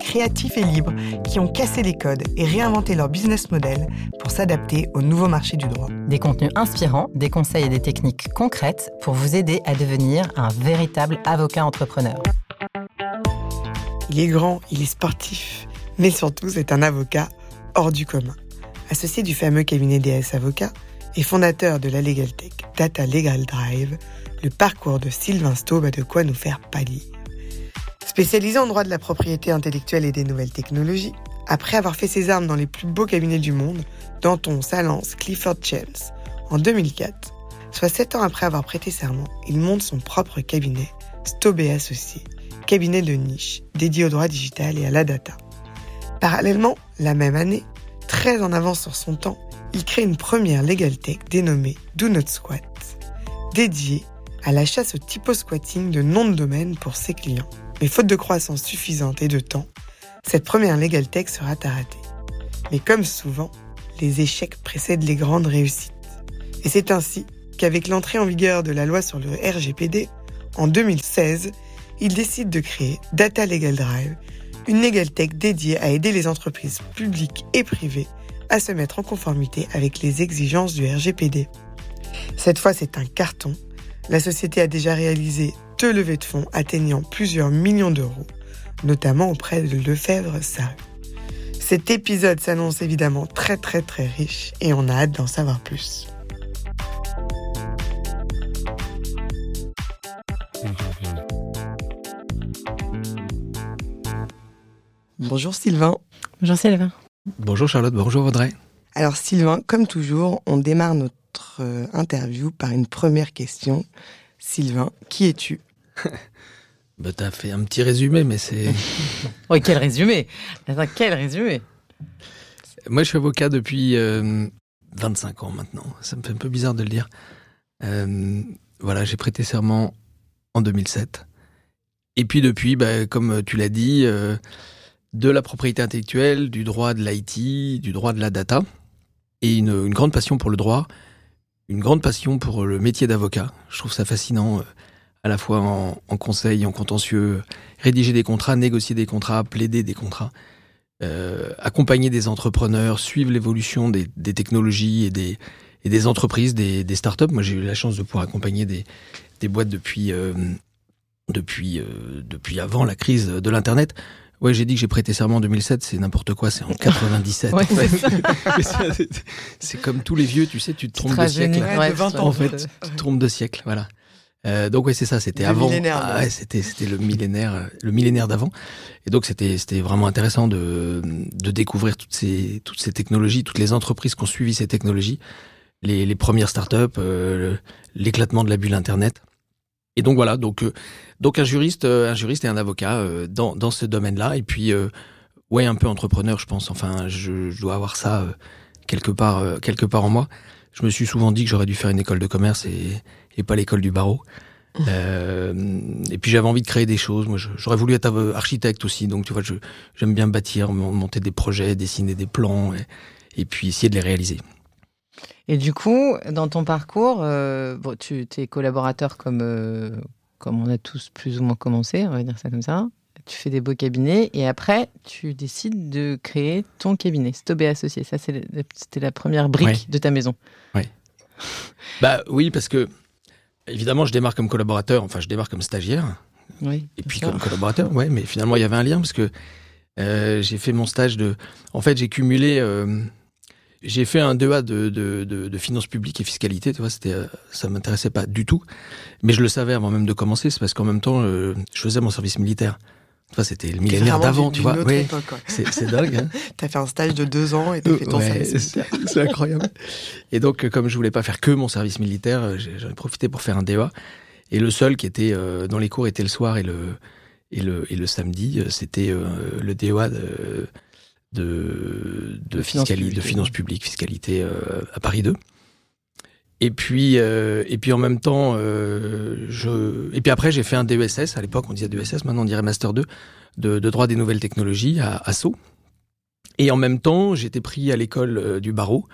créatifs et libres qui ont cassé les codes et réinventé leur business model pour s'adapter au nouveau marché du droit. Des contenus inspirants, des conseils et des techniques concrètes pour vous aider à devenir un véritable avocat entrepreneur. Il est grand, il est sportif, mais surtout c'est un avocat hors du commun. Associé du fameux cabinet DS Avocats et fondateur de la Legal Tech Data Legal Drive, le parcours de Sylvain Staub a de quoi nous faire pâlir. Spécialisé en droit de la propriété intellectuelle et des nouvelles technologies, après avoir fait ses armes dans les plus beaux cabinets du monde, Danton, Salance, Clifford Chance, en 2004, soit sept ans après avoir prêté serment, il monte son propre cabinet, Stobé Associé, cabinet de niche dédié au droit digital et à la data. Parallèlement, la même année, très en avance sur son temps, il crée une première legal tech dénommée Do Not Squat, dédiée à la chasse au typo-squatting de noms de domaine pour ses clients. Mais faute de croissance suffisante et de temps, cette première Legal Tech sera arrêtée. Mais comme souvent, les échecs précèdent les grandes réussites. Et c'est ainsi qu'avec l'entrée en vigueur de la loi sur le RGPD, en 2016, il décide de créer Data Legal Drive, une Legal Tech dédiée à aider les entreprises publiques et privées à se mettre en conformité avec les exigences du RGPD. Cette fois, c'est un carton. La société a déjà réalisé deux levées de fonds atteignant plusieurs millions d'euros, notamment auprès de Lefebvre Sarru. Cet épisode s'annonce évidemment très très très riche et on a hâte d'en savoir plus. Bonjour Sylvain. Bonjour Sylvain. Bonjour Charlotte, bonjour Audrey. Alors Sylvain, comme toujours, on démarre notre euh, interview par une première question. Sylvain, qui es-tu? Bah, T'as fait un petit résumé, mais c'est. oui, quel résumé quel résumé Moi, je suis avocat depuis 25 euh, ans maintenant. Ça me fait un peu bizarre de le dire. Euh, voilà, j'ai prêté serment en 2007. Et puis depuis, bah, comme tu l'as dit, euh, de la propriété intellectuelle, du droit de l'IT, du droit de la data, et une, une, grande passion pour le droit, une grande passion pour le métier d'avocat. Je trouve ça fascinant à la fois en, conseil, en contentieux, rédiger des contrats, négocier des contrats, plaider des contrats, euh, accompagner des entrepreneurs, suivre l'évolution des, technologies et des, et des entreprises, des, des startups. Moi, j'ai eu la chance de pouvoir accompagner des, des boîtes depuis, euh, depuis, euh, depuis avant la crise de l'Internet. Ouais, j'ai dit que j'ai prêté serment en 2007, c'est n'importe quoi, c'est en 97. c'est comme tous les vieux, tu sais, tu te trompes de siècle. en fait, tu te trompes de siècle, voilà. Euh, donc oui, c'est ça, c'était avant. Ah, ouais, c'était c'était le millénaire, euh, le millénaire d'avant. Et donc c'était c'était vraiment intéressant de de découvrir toutes ces toutes ces technologies, toutes les entreprises qui ont suivi ces technologies, les les premières startups, euh, l'éclatement de la bulle internet. Et donc voilà, donc euh, donc un juriste, un juriste et un avocat dans dans ce domaine-là. Et puis ouais, un peu entrepreneur, je pense. Enfin, je, je dois avoir ça quelque part quelque part en moi. Je me suis souvent dit que j'aurais dû faire une école de commerce et et pas l'école du barreau. Euh, et puis j'avais envie de créer des choses. Moi, j'aurais voulu être architecte aussi. Donc, tu vois, j'aime bien bâtir, monter des projets, dessiner des plans, et, puis essayer de les réaliser. Et du coup, dans ton parcours, euh, bon, tu es collaborateur comme, euh, comme on a tous plus ou moins commencé, on va dire ça comme ça. Tu fais des beaux cabinets et après, tu décides de créer ton cabinet, Stobé Associé. Ça, c'était la première brique de ta maison. Oui. bah oui, parce que Évidemment, je démarre comme collaborateur, enfin, je démarre comme stagiaire. Oui. Et puis comme collaborateur, ouais, mais finalement, il y avait un lien parce que euh, j'ai fait mon stage de. En fait, j'ai cumulé. Euh, j'ai fait un 2A de, de, de, de, finances publiques et fiscalité, tu vois, c'était, euh, ça m'intéressait pas du tout. Mais je le savais avant même de commencer, c'est parce qu'en même temps, euh, je faisais mon service militaire. C'était le millénaire d'avant, tu vois. Oui, c'est dingue. Hein. t'as fait un stage de deux ans et t'as fait ton service C'est incroyable. Et donc, comme je voulais pas faire que mon service militaire, euh, j'en ai profité pour faire un DEA. Et le seul qui était euh, dans les cours était le soir et le, et le, et le samedi. Euh, c'était le DEA de, de, de, Finances fiscali- publiques, de finances publiques, fiscalité euh, à Paris 2. Et puis, euh, et puis en même temps, euh, je. Et puis après, j'ai fait un DESS. À l'époque, on disait DESS. Maintenant, on dirait Master 2 de, de droit des nouvelles technologies à, à Sceaux. Et en même temps, j'étais pris à l'école euh, du barreau.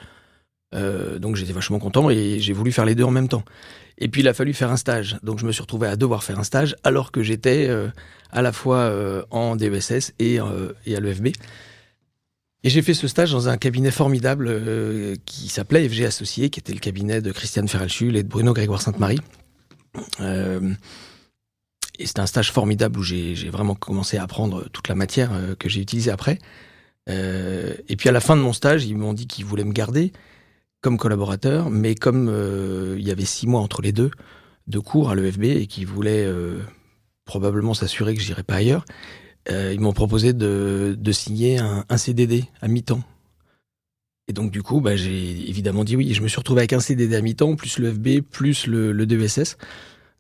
Euh, donc j'étais vachement content et j'ai voulu faire les deux en même temps. Et puis il a fallu faire un stage. Donc je me suis retrouvé à devoir faire un stage alors que j'étais euh, à la fois euh, en DESS et, et à l'EFB. Et j'ai fait ce stage dans un cabinet formidable euh, qui s'appelait FG Associés, qui était le cabinet de Christiane Ferralchul et de Bruno Grégoire Sainte-Marie. Euh, et c'était un stage formidable où j'ai vraiment commencé à apprendre toute la matière euh, que j'ai utilisée après. Et puis à la fin de mon stage, ils m'ont dit qu'ils voulaient me garder comme collaborateur, mais comme il y avait six mois entre les deux de cours à l'EFB et qu'ils voulaient probablement s'assurer que j'irais pas ailleurs, euh, ils m'ont proposé de, de signer un, un CDD à mi-temps. Et donc du coup, bah, j'ai évidemment dit oui. Et je me suis retrouvé avec un CDD à mi-temps, plus l'EFB, plus le, le DESS.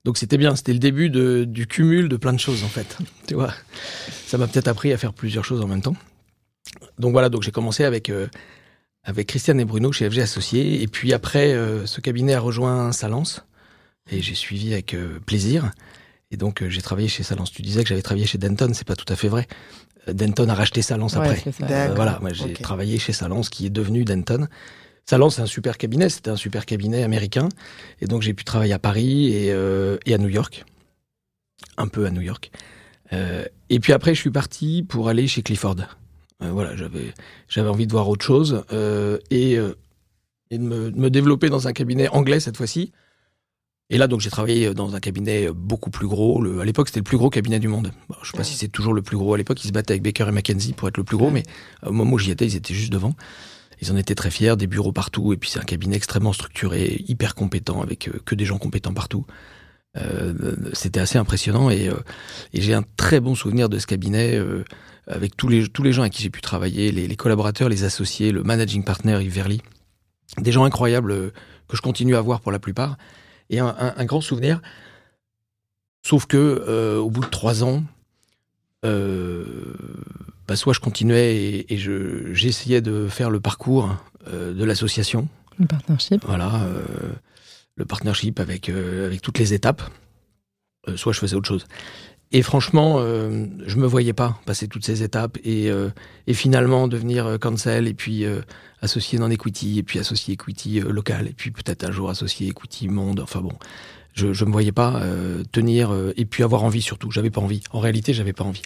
Donc c'était bien, c'était le début de, du cumul de plein de choses en fait. Tu vois, ça m'a peut-être appris à faire plusieurs choses en même temps. Donc voilà, donc j'ai commencé avec euh, avec Christiane et Bruno chez FG Associés, et puis après euh, ce cabinet a rejoint Salence et j'ai suivi avec plaisir. Et donc euh, j'ai travaillé chez Salence. Tu disais que j'avais travaillé chez Denton, c'est pas tout à fait vrai. Euh, Denton a racheté Salence Ouais, après. Euh, voilà, moi j'ai travaillé chez Salence qui est devenu Denton. Salence c'est un super cabinet, c'était un super cabinet américain, et donc j'ai pu travailler à Paris et, euh, et à New York, un peu à New York. Euh, et puis après je suis parti pour aller chez Clifford. Euh, voilà, j'avais j'avais envie de voir autre chose euh, et, euh, et de, me, de me développer dans un cabinet anglais cette fois-ci. Et là, donc, j'ai travaillé dans un cabinet beaucoup plus gros. Le, à l'époque, c'était le plus gros cabinet du monde. Bon, je sais pas si c'est toujours le plus gros. À l'époque, ils se battaient avec Baker et McKenzie pour être le plus gros, mais au moment où j'y étais, ils étaient juste devant. Ils en étaient très fiers, des bureaux partout, et puis c'est un cabinet extrêmement structuré, hyper compétent, avec euh, que des gens compétents partout. Euh, c'était assez impressionnant, et, euh, et j'ai un très bon souvenir de ce cabinet, euh, avec tous les, tous les gens avec qui j'ai pu travailler, les, les collaborateurs, les associés, le managing partner Yves Verly. Des gens incroyables euh, que je continue à voir pour la plupart. Et un, un- un grand souvenir, sauf que euh, au bout de trois ans, euh, bah, soit je continuais et, et je, j'essayais de faire le parcours euh, de l'association, Le partnership. voilà, le partnership avec, avec toutes les étapes, soit je faisais autre chose. Et franchement, euh, je me voyais pas passer toutes ces étapes et, euh, et finalement devenir euh, cancel et puis euh, associé non equity et puis associé equity local et puis peut-être un jour associé equity monde. Enfin bon, je je me voyais pas tenir et puis avoir envie surtout. J'avais pas envie. En réalité, j'avais pas envie.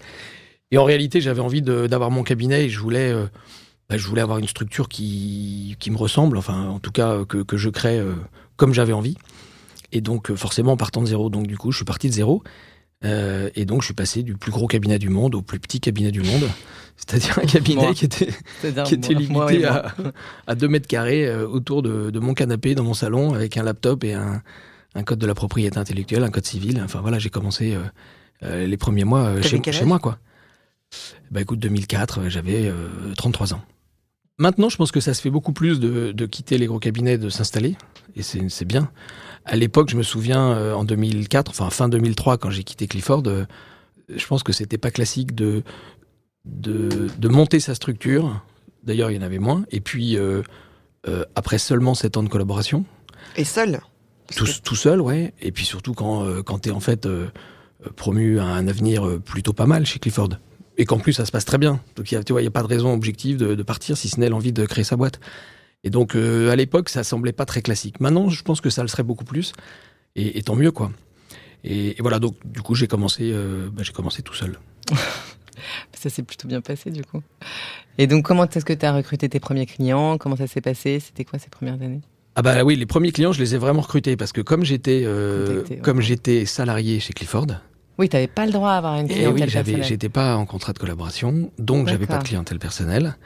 Et en réalité, j'avais envie d'avoir mon cabinet et je voulais bah, je voulais avoir une structure qui qui me ressemble. Enfin, en tout cas que que je crée comme j'avais envie. Et donc forcément en partant de zéro. Donc du coup, je suis parti de zéro. Euh, et donc, je suis passé du plus gros cabinet du monde au plus petit cabinet du monde. C'est-à-dire un cabinet Moi. qui était, qui était limité moi et moi. à, à 2 mètres carrés euh, autour de, de mon canapé dans mon salon avec un laptop et un, un code de la propriété intellectuelle, un code civil. Enfin voilà, j'ai commencé euh, les premiers mois chez, moi. quoi. Bah écoute, 2004, euh, j'avais euh, 33 ans. Maintenant, je pense que ça se fait beaucoup plus de, de quitter les gros cabinets, de s'installer, et c'est bien. À l'époque, je me souviens, euh, en 2004, enfin fin 2003, quand j'ai quitté Clifford, euh, je pense que c'était pas classique de, de, de monter sa structure. D'ailleurs, il y en avait moins. Et puis, euh, après seulement 7 ans de collaboration, Et seul tout, que- tout seul, ouais. Et puis surtout quand, quand tu es en fait promu à un avenir plutôt pas mal chez Clifford. Et qu'en plus, ça se passe très bien. Donc, il y a- tu vois, il n'y a pas de raison objective de, de partir, si ce n'est l'envie de créer sa boîte. Et donc, euh, à l'époque, ça semblait pas très classique. Maintenant, je pense que ça le serait beaucoup plus. Et, et tant mieux, quoi. Et, et voilà, donc, du coup, j'ai commencé, euh, bah, j'ai commencé tout seul. Ça s'est plutôt bien passé du coup. Et donc, comment est-ce que tu as recruté tes premiers clients? Comment ça s'est passé? C'était quoi ces premières années? Ah bah oui, les premiers clients, je les ai vraiment recrutés parce que comme j'étais euh, ouais. comme j'étais salarié chez Clifford, Oui, tu n'avais pas le droit à avoir une et clientèle Eh oui, personnelle. j'étais pas en contrat de collaboration, donc j'avais pas de clientèle personnelle.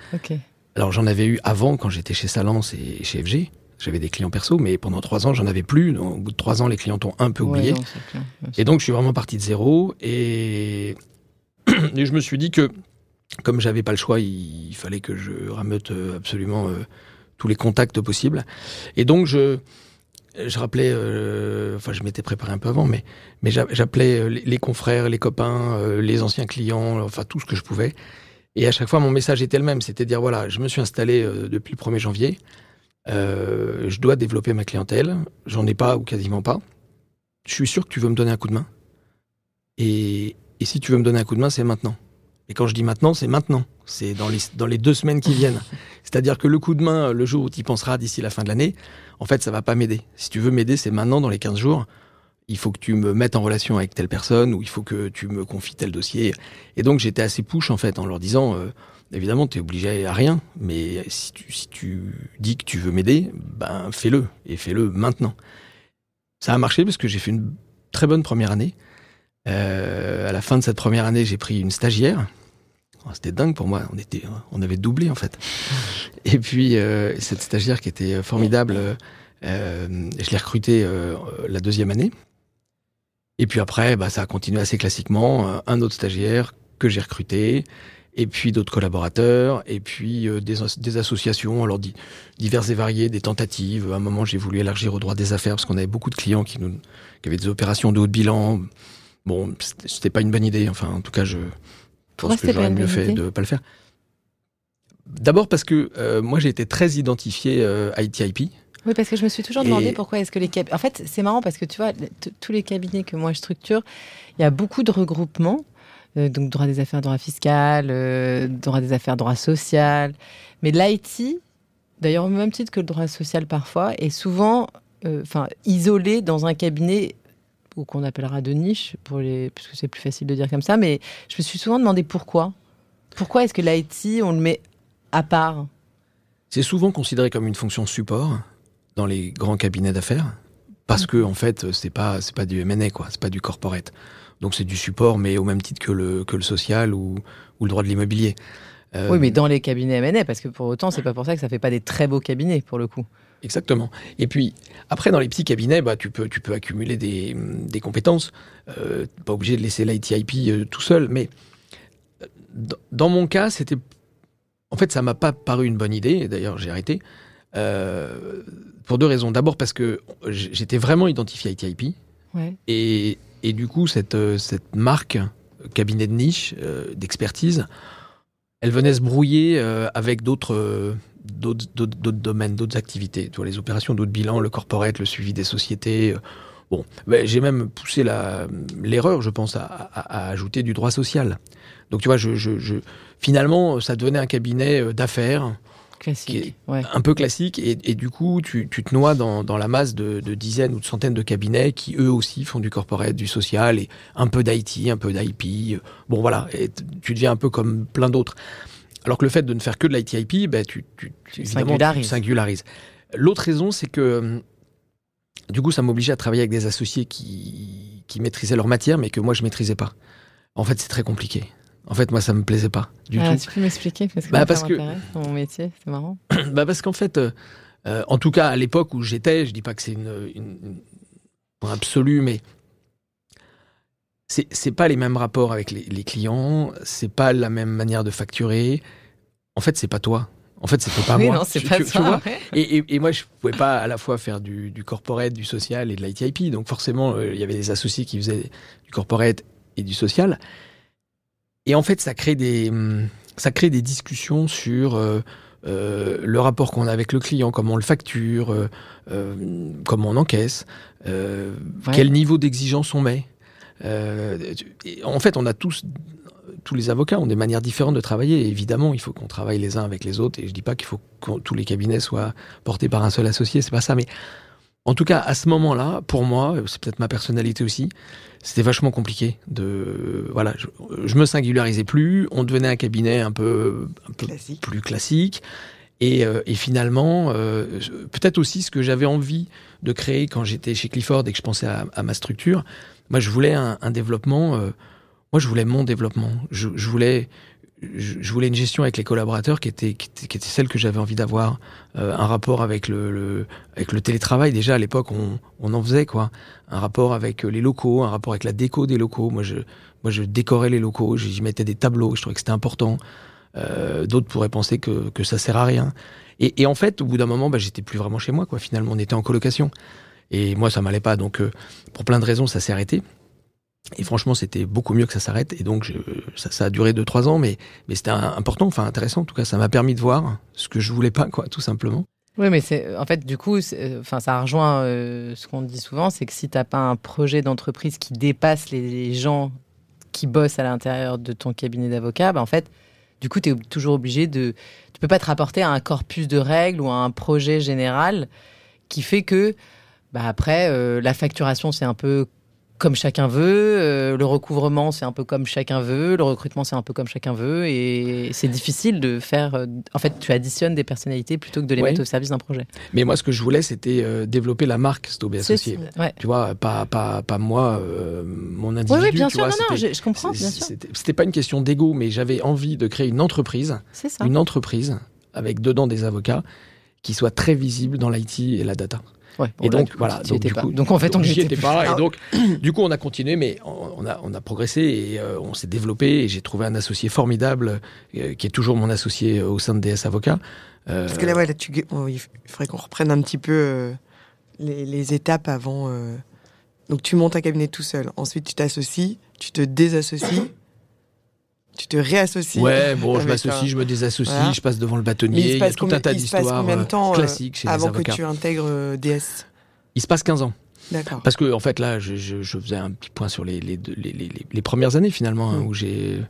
Alors j'en avais eu avant quand j'étais chez Salance et chez FG. J'avais des clients perso, mais pendant trois ans, j'en avais plus. Donc, au bout de trois ans, les clients t'ont un peu Ouais, oublié. non. Et donc, je suis vraiment parti de zéro. Et, et je me suis dit que, comme j'avais pas le choix, il, il fallait que je rameute euh, absolument euh, tous les contacts possibles. Et donc, je, je rappelais, euh, enfin, je m'étais préparé un peu avant, mais, mais j'a- j'appelais euh, les, confrères, les copains, euh, les anciens clients, enfin, tout ce que je pouvais. Et à chaque fois, mon message était le même, c'était dire voilà, je me suis installé depuis le 1er janvier, je dois développer ma clientèle, j'en ai pas ou quasiment pas. Je suis sûr que tu veux me donner un coup de main. Et, et si tu veux me donner un coup de main, c'est maintenant. Et quand je dis maintenant, c'est maintenant. C'est dans les, dans les deux semaines qui viennent. C'est-à-dire que le coup de main, le jour où tu y penseras d'ici la fin de l'année, en fait, ça va pas m'aider. Si tu veux m'aider, c'est maintenant, dans les 15 jours. Il faut que tu me mettes en relation avec telle personne ou il faut que tu me confies tel dossier. Et donc, j'étais assez push, en fait, en leur disant, euh, évidemment, tu es obligé à rien, mais si tu, si tu dis que tu veux m'aider, ben, fais-le. Et fais-le maintenant. Ça a marché parce que j'ai fait une très bonne première année. Euh, à la fin de cette première année, j'ai pris une stagiaire. Oh, c'était dingue pour moi. On était, on avait doublé en fait. Et puis euh, cette stagiaire qui était formidable, euh, je l'ai recrutée la deuxième année. Et puis après, bah, ça a continué assez classiquement. Un autre stagiaire que j'ai recruté, et puis d'autres collaborateurs, et puis des, des, associations, alors diverses et variées, des tentatives. À un moment, j'ai voulu élargir au droit des affaires parce qu'on avait beaucoup de clients qui, nous, qui avaient des opérations de haut de bilan, Bon, c'était pas une bonne idée. Enfin, en tout cas, je pense que j'aurais mieux fait de pas le faire. D'abord parce que euh, moi, j'ai été très identifié euh, ITIP. Oui, parce que je me suis toujours demandé pourquoi est-ce que les cabinets... En fait, c'est marrant parce que tu vois, tous les cabinets que moi je structure, il y a beaucoup de regroupements. Euh, donc, droit des affaires, droit fiscal, droit des affaires, droit social. Mais l'IT, d'ailleurs au même titre que le droit social parfois, est souvent enfin isolé dans un cabinet ou qu'on appellera de niche, pour les, parce que c'est plus facile de dire comme ça, mais je me suis souvent demandé pourquoi. Pourquoi est-ce que l'IT, on le met à part? C'est souvent considéré comme une fonction support dans les grands cabinets d'affaires, parce que en fait, c'est pas c'est pas du M&A quoi, c'est pas du corporate. Donc c'est du support, mais au même titre que le que le social ou, ou le droit de l'immobilier. Euh, oui, mais dans les cabinets M&A, parce que pour autant, c'est pas pour ça que ça fait pas des très beaux cabinets pour le coup. Exactement. Et puis, après, dans les petits cabinets, bah, tu, peux, tu peux accumuler des, des compétences. Euh, pas obligé de laisser l'ITIP euh, tout seul. Mais euh, dans mon cas, c'était. En fait, ça m'a pas paru une bonne idée. D'ailleurs, j'ai arrêté. Euh, pour deux raisons. D'abord, parce que j'étais vraiment identifié ITIP. Ouais. Et, et, du coup, cette, cette marque, cabinet de niche, d'expertise, elle venait se brouiller avec d'autres d'autres domaines, d'autres activités. Tu vois, les opérations d'autres bilans, le corporate, le suivi des sociétés. Euh, bon, ben, j'ai même poussé l'erreur, je pense, à, ajouter du droit social. Donc tu vois, je, je, finalement, ça devenait un cabinet euh, d'affaires. Classique, un peu classique, et, et du coup, tu, tu te noies dans, dans la masse de, de, dizaines ou de centaines de cabinets qui, eux aussi, font du corporate, du social, et un peu d'IT, un peu d'IP. Bon, voilà, et tu deviens un peu comme plein d'autres. Alors que le fait de ne faire que de l'ITIP, ben, tu, tu, tu, singularises. L'autre raison, c'est que hum, du coup, ça m'obligeait à travailler avec des associés qui, qui maîtrisaient leur matière, mais que moi, je maîtrisais pas. En fait, c'est très compliqué. En fait, moi, ça me plaisait pas du ah, tout. Tu peux m'expliquer parce que, bah, parce que mon métier, c'est marrant. bah parce qu'en fait, euh, euh, en tout cas, à l'époque où j'étais, je dis pas que c'est une, une, une absolue, mais c'est pas les mêmes rapports avec les, les clients, c'est pas la même manière de facturer. En fait, c'est pas toi. En fait, c'était pas moi. Non, c'est pas toi. et, et, et, moi, je pouvais pas à la fois faire du, du corporate, du social et de l'ITIP. Donc forcément, euh, il y avait des associés qui faisaient du corporate et du social. Et en fait, ça crée des, hum, ça crée des discussions sur euh, euh, le rapport qu'on a avec le client, comment on le facture, comment on encaisse, quel niveau d'exigence on met. Euh, en fait, on a tous, tous les avocats ont des manières différentes de travailler. évidemment, il faut qu'on travaille les uns avec les autres. Et je dis pas qu'il faut que tous les cabinets soient portés par un seul associé, c'est pas ça. Mais en tout cas, à ce moment-là, pour moi, c'est peut-être ma personnalité aussi, c'était vachement compliqué. De voilà, je, je, me singularisais plus. On devenait un cabinet un peu, un peu classique. plus classique. Et, euh, et finalement, euh, peut-être aussi ce que j'avais envie de créer quand j'étais chez Clifford et que je pensais à, à ma structure, moi, je voulais un, un développement. Euh, moi, je voulais mon développement. Je, je voulais, je, je, voulais une gestion avec les collaborateurs qui était, qui était, qui était celle que j'avais envie d'avoir. Euh, un rapport avec le, le, avec le télétravail. Déjà à l'époque, on, on en faisait quoi. Un rapport avec les locaux, un rapport avec la déco des locaux. Moi, je, moi, je décorais les locaux. J'y mettais des tableaux. Je trouvais que c'était important. Euh, D'autres pourraient penser que, que ça sert à rien. Et, et en fait, au bout d'un moment, bah, j'étais plus vraiment chez moi. Quoi. Finalement, on était en colocation. Et moi, ça m'allait pas. Donc, euh, pour plein de raisons, ça s'est arrêté. Et franchement, c'était beaucoup mieux que ça s'arrête. Et donc, ça, a duré deux trois ans, mais c'était important, enfin intéressant. En tout cas, ça m'a permis de voir ce que je voulais pas, quoi, tout simplement. Oui, mais c'est en fait du coup, enfin ça rejoint euh, ce qu'on dit souvent, c'est que si t'as pas un projet d'entreprise qui dépasse les, gens qui bossent à l'intérieur de ton cabinet d'avocat, bah, en fait, du coup, tu es toujours obligé de, tu peux pas te rapporter à un corpus de règles ou à un projet général qui fait que, bah après, euh, la facturation c'est un peu comme chacun veut. Euh, le recouvrement, c'est un peu comme chacun veut. Le recrutement, c'est un peu comme chacun veut. Et c'est difficile de faire. Euh, en fait, tu additionnes des personnalités plutôt que de les mettre au service d'un projet. Mais moi, ce que je voulais, c'était développer la marque Stobé Associé. Tu vois, pas, pas, pas moi, mon individu. Oui, bien sûr, non, non, je, comprends, bien sûr. C'était pas une question d'ego, mais j'avais envie de créer une entreprise. Ça. Une entreprise avec dedans des avocats qui soit très visible dans l'IT et la data et donc, voilà. Donc, du coup, donc, en fait, on n'y était pas. Et donc, du coup, on a continué, mais on a, on a progressé et euh, on s'est développé. Et j'ai trouvé un associé formidable, euh, qui est toujours mon associé au sein de DS Avocats. Euh, Parce que là, ouais, là, tu, il faudrait qu'on reprenne un petit peu les, les, étapes avant. Donc, tu montes un cabinet tout seul. Ensuite, tu t'associes, tu te désassocies tu te réassocies. Ouais, bon, je m'associe, je me désassocie, je passe devant le bâtonnier. Il, y a tout un tas d'histoires euh, classiques chez avant les avocats. que tu intègres euh, DS Il se passe 15 ans. D'accord. Parce que, en fait, là, je, je, je, faisais un petit point sur les, les, les, les premières années, finalement, hein, mm. où j'ai.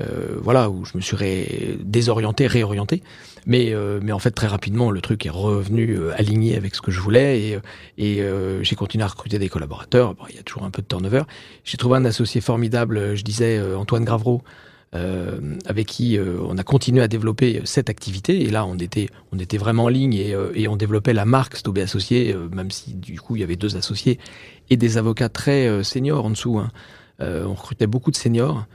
Euh, voilà, où je me suis ré... désorienté, réorienté. Mais, euh, mais en fait, très rapidement, le truc est revenu euh, aligné avec ce que je voulais et, et j'ai continué à recruter des collaborateurs. Bon, il y a toujours un peu de turnover. J'ai trouvé un associé formidable, je disais, Antoine Gravreau, euh, avec qui euh, on a continué à développer cette activité. Et là, on était, on était vraiment en ligne et, euh, et on développait la marque Stobé Associé, même si du coup il y avait deux associés et des avocats très seniors en dessous. Hein. on recrutait beaucoup de seniors.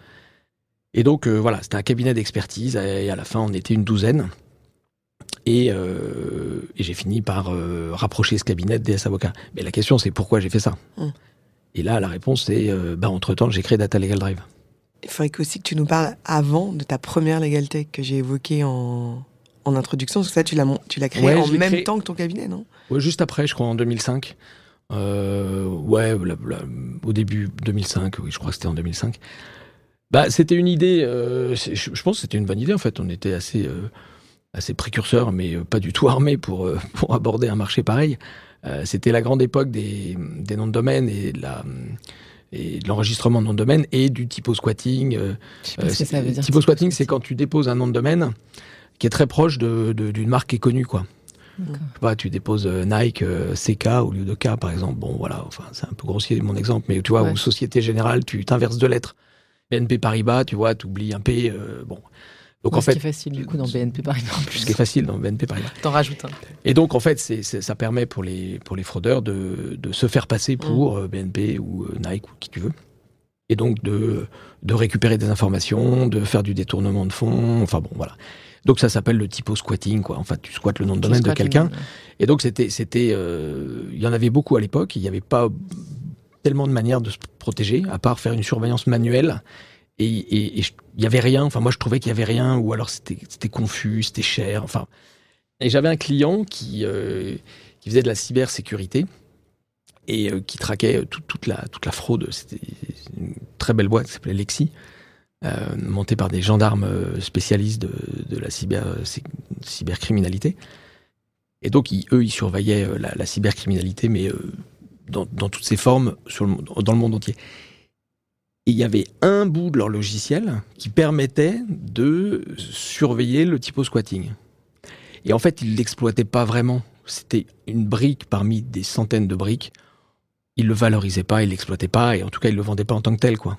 Et donc voilà, c'était un cabinet d'expertise et à la fin on était une douzaine. Et, euh, et j'ai fini par rapprocher ce cabinet des avocats. Mais la question c'est pourquoi j'ai fait ça? Hum. Et là la réponse c'est bah, entre temps j'ai créé Data Legal Drive il faudrait aussi que tu nous parles avant de ta première Legal Tech que j'ai évoquée en, en introduction, parce que ça, tu l'as, tu l'as créé en même temps que ton cabinet, non? Ouais, Juste après, je crois, en 2005. Euh, ouais, au début 2005, oui, je crois que c'était en 2005. Bah, c'était une idée, euh, je, pense que c'était une bonne idée en fait. On était assez, euh, assez précurseurs, mais pas du tout armés pour, pour aborder un marché pareil. c'était la grande époque des, des noms de domaine et de la et de l'enregistrement de nom de domaine et du typo squatting. Euh, euh ça veut dire typo squatting, c'est quand tu déposes un nom de domaine qui est très proche d'une de, marque qui est connue, quoi. Tu déposes euh, Nike euh, CK au lieu de K, par exemple. Bon, voilà, enfin, c'est un peu grossier mon exemple, mais tu vois, ou Société Générale, tu t'inverses deux lettres. BNP Paribas, tu vois, tu oublies un P. bon, donc en fait, ce qui est facile du coup dans BNP Paribas. Ce qui est facile dans BNP Paribas. T'en rajoutes un. Et donc en fait, c'est, ça permet pour les pour les fraudeurs de, de se faire passer pour mm. euh, BNP ou euh, Nike ou qui tu veux. Et donc de de récupérer des informations, de faire du détournement de fonds. Enfin bon, voilà. Donc ça s'appelle le typo squatting, quoi. En fait, tu squattes le nom de domaine de quelqu'un. Et donc c'était c'était euh, il y en avait beaucoup à l'époque. Il n'y avait pas tellement de manières de se protéger à part faire une surveillance manuelle et il y avait rien. Enfin, moi, je trouvais qu'il y avait rien, ou alors c'était confus, c'était cher. Enfin, et j'avais un client qui euh, faisait de la cybersécurité et euh, qui traquait toute la toute la fraude. C'était une très belle boîte qui s'appelait Lexi, euh, montée par des gendarmes spécialistes de, la cyber cybercriminalité. Et donc, eux, ils surveillaient la, cybercriminalité, mais dans, toutes ses formes dans le monde entier. Et il y avait un bout de leur logiciel qui permettait de surveiller le typo squatting. Et en fait, ils l'exploitaient pas vraiment. C'était une brique parmi des centaines de briques. Ils le valorisaient pas, ils l'exploitaient pas, et en tout cas, ils le vendaient pas en tant que tel, quoi.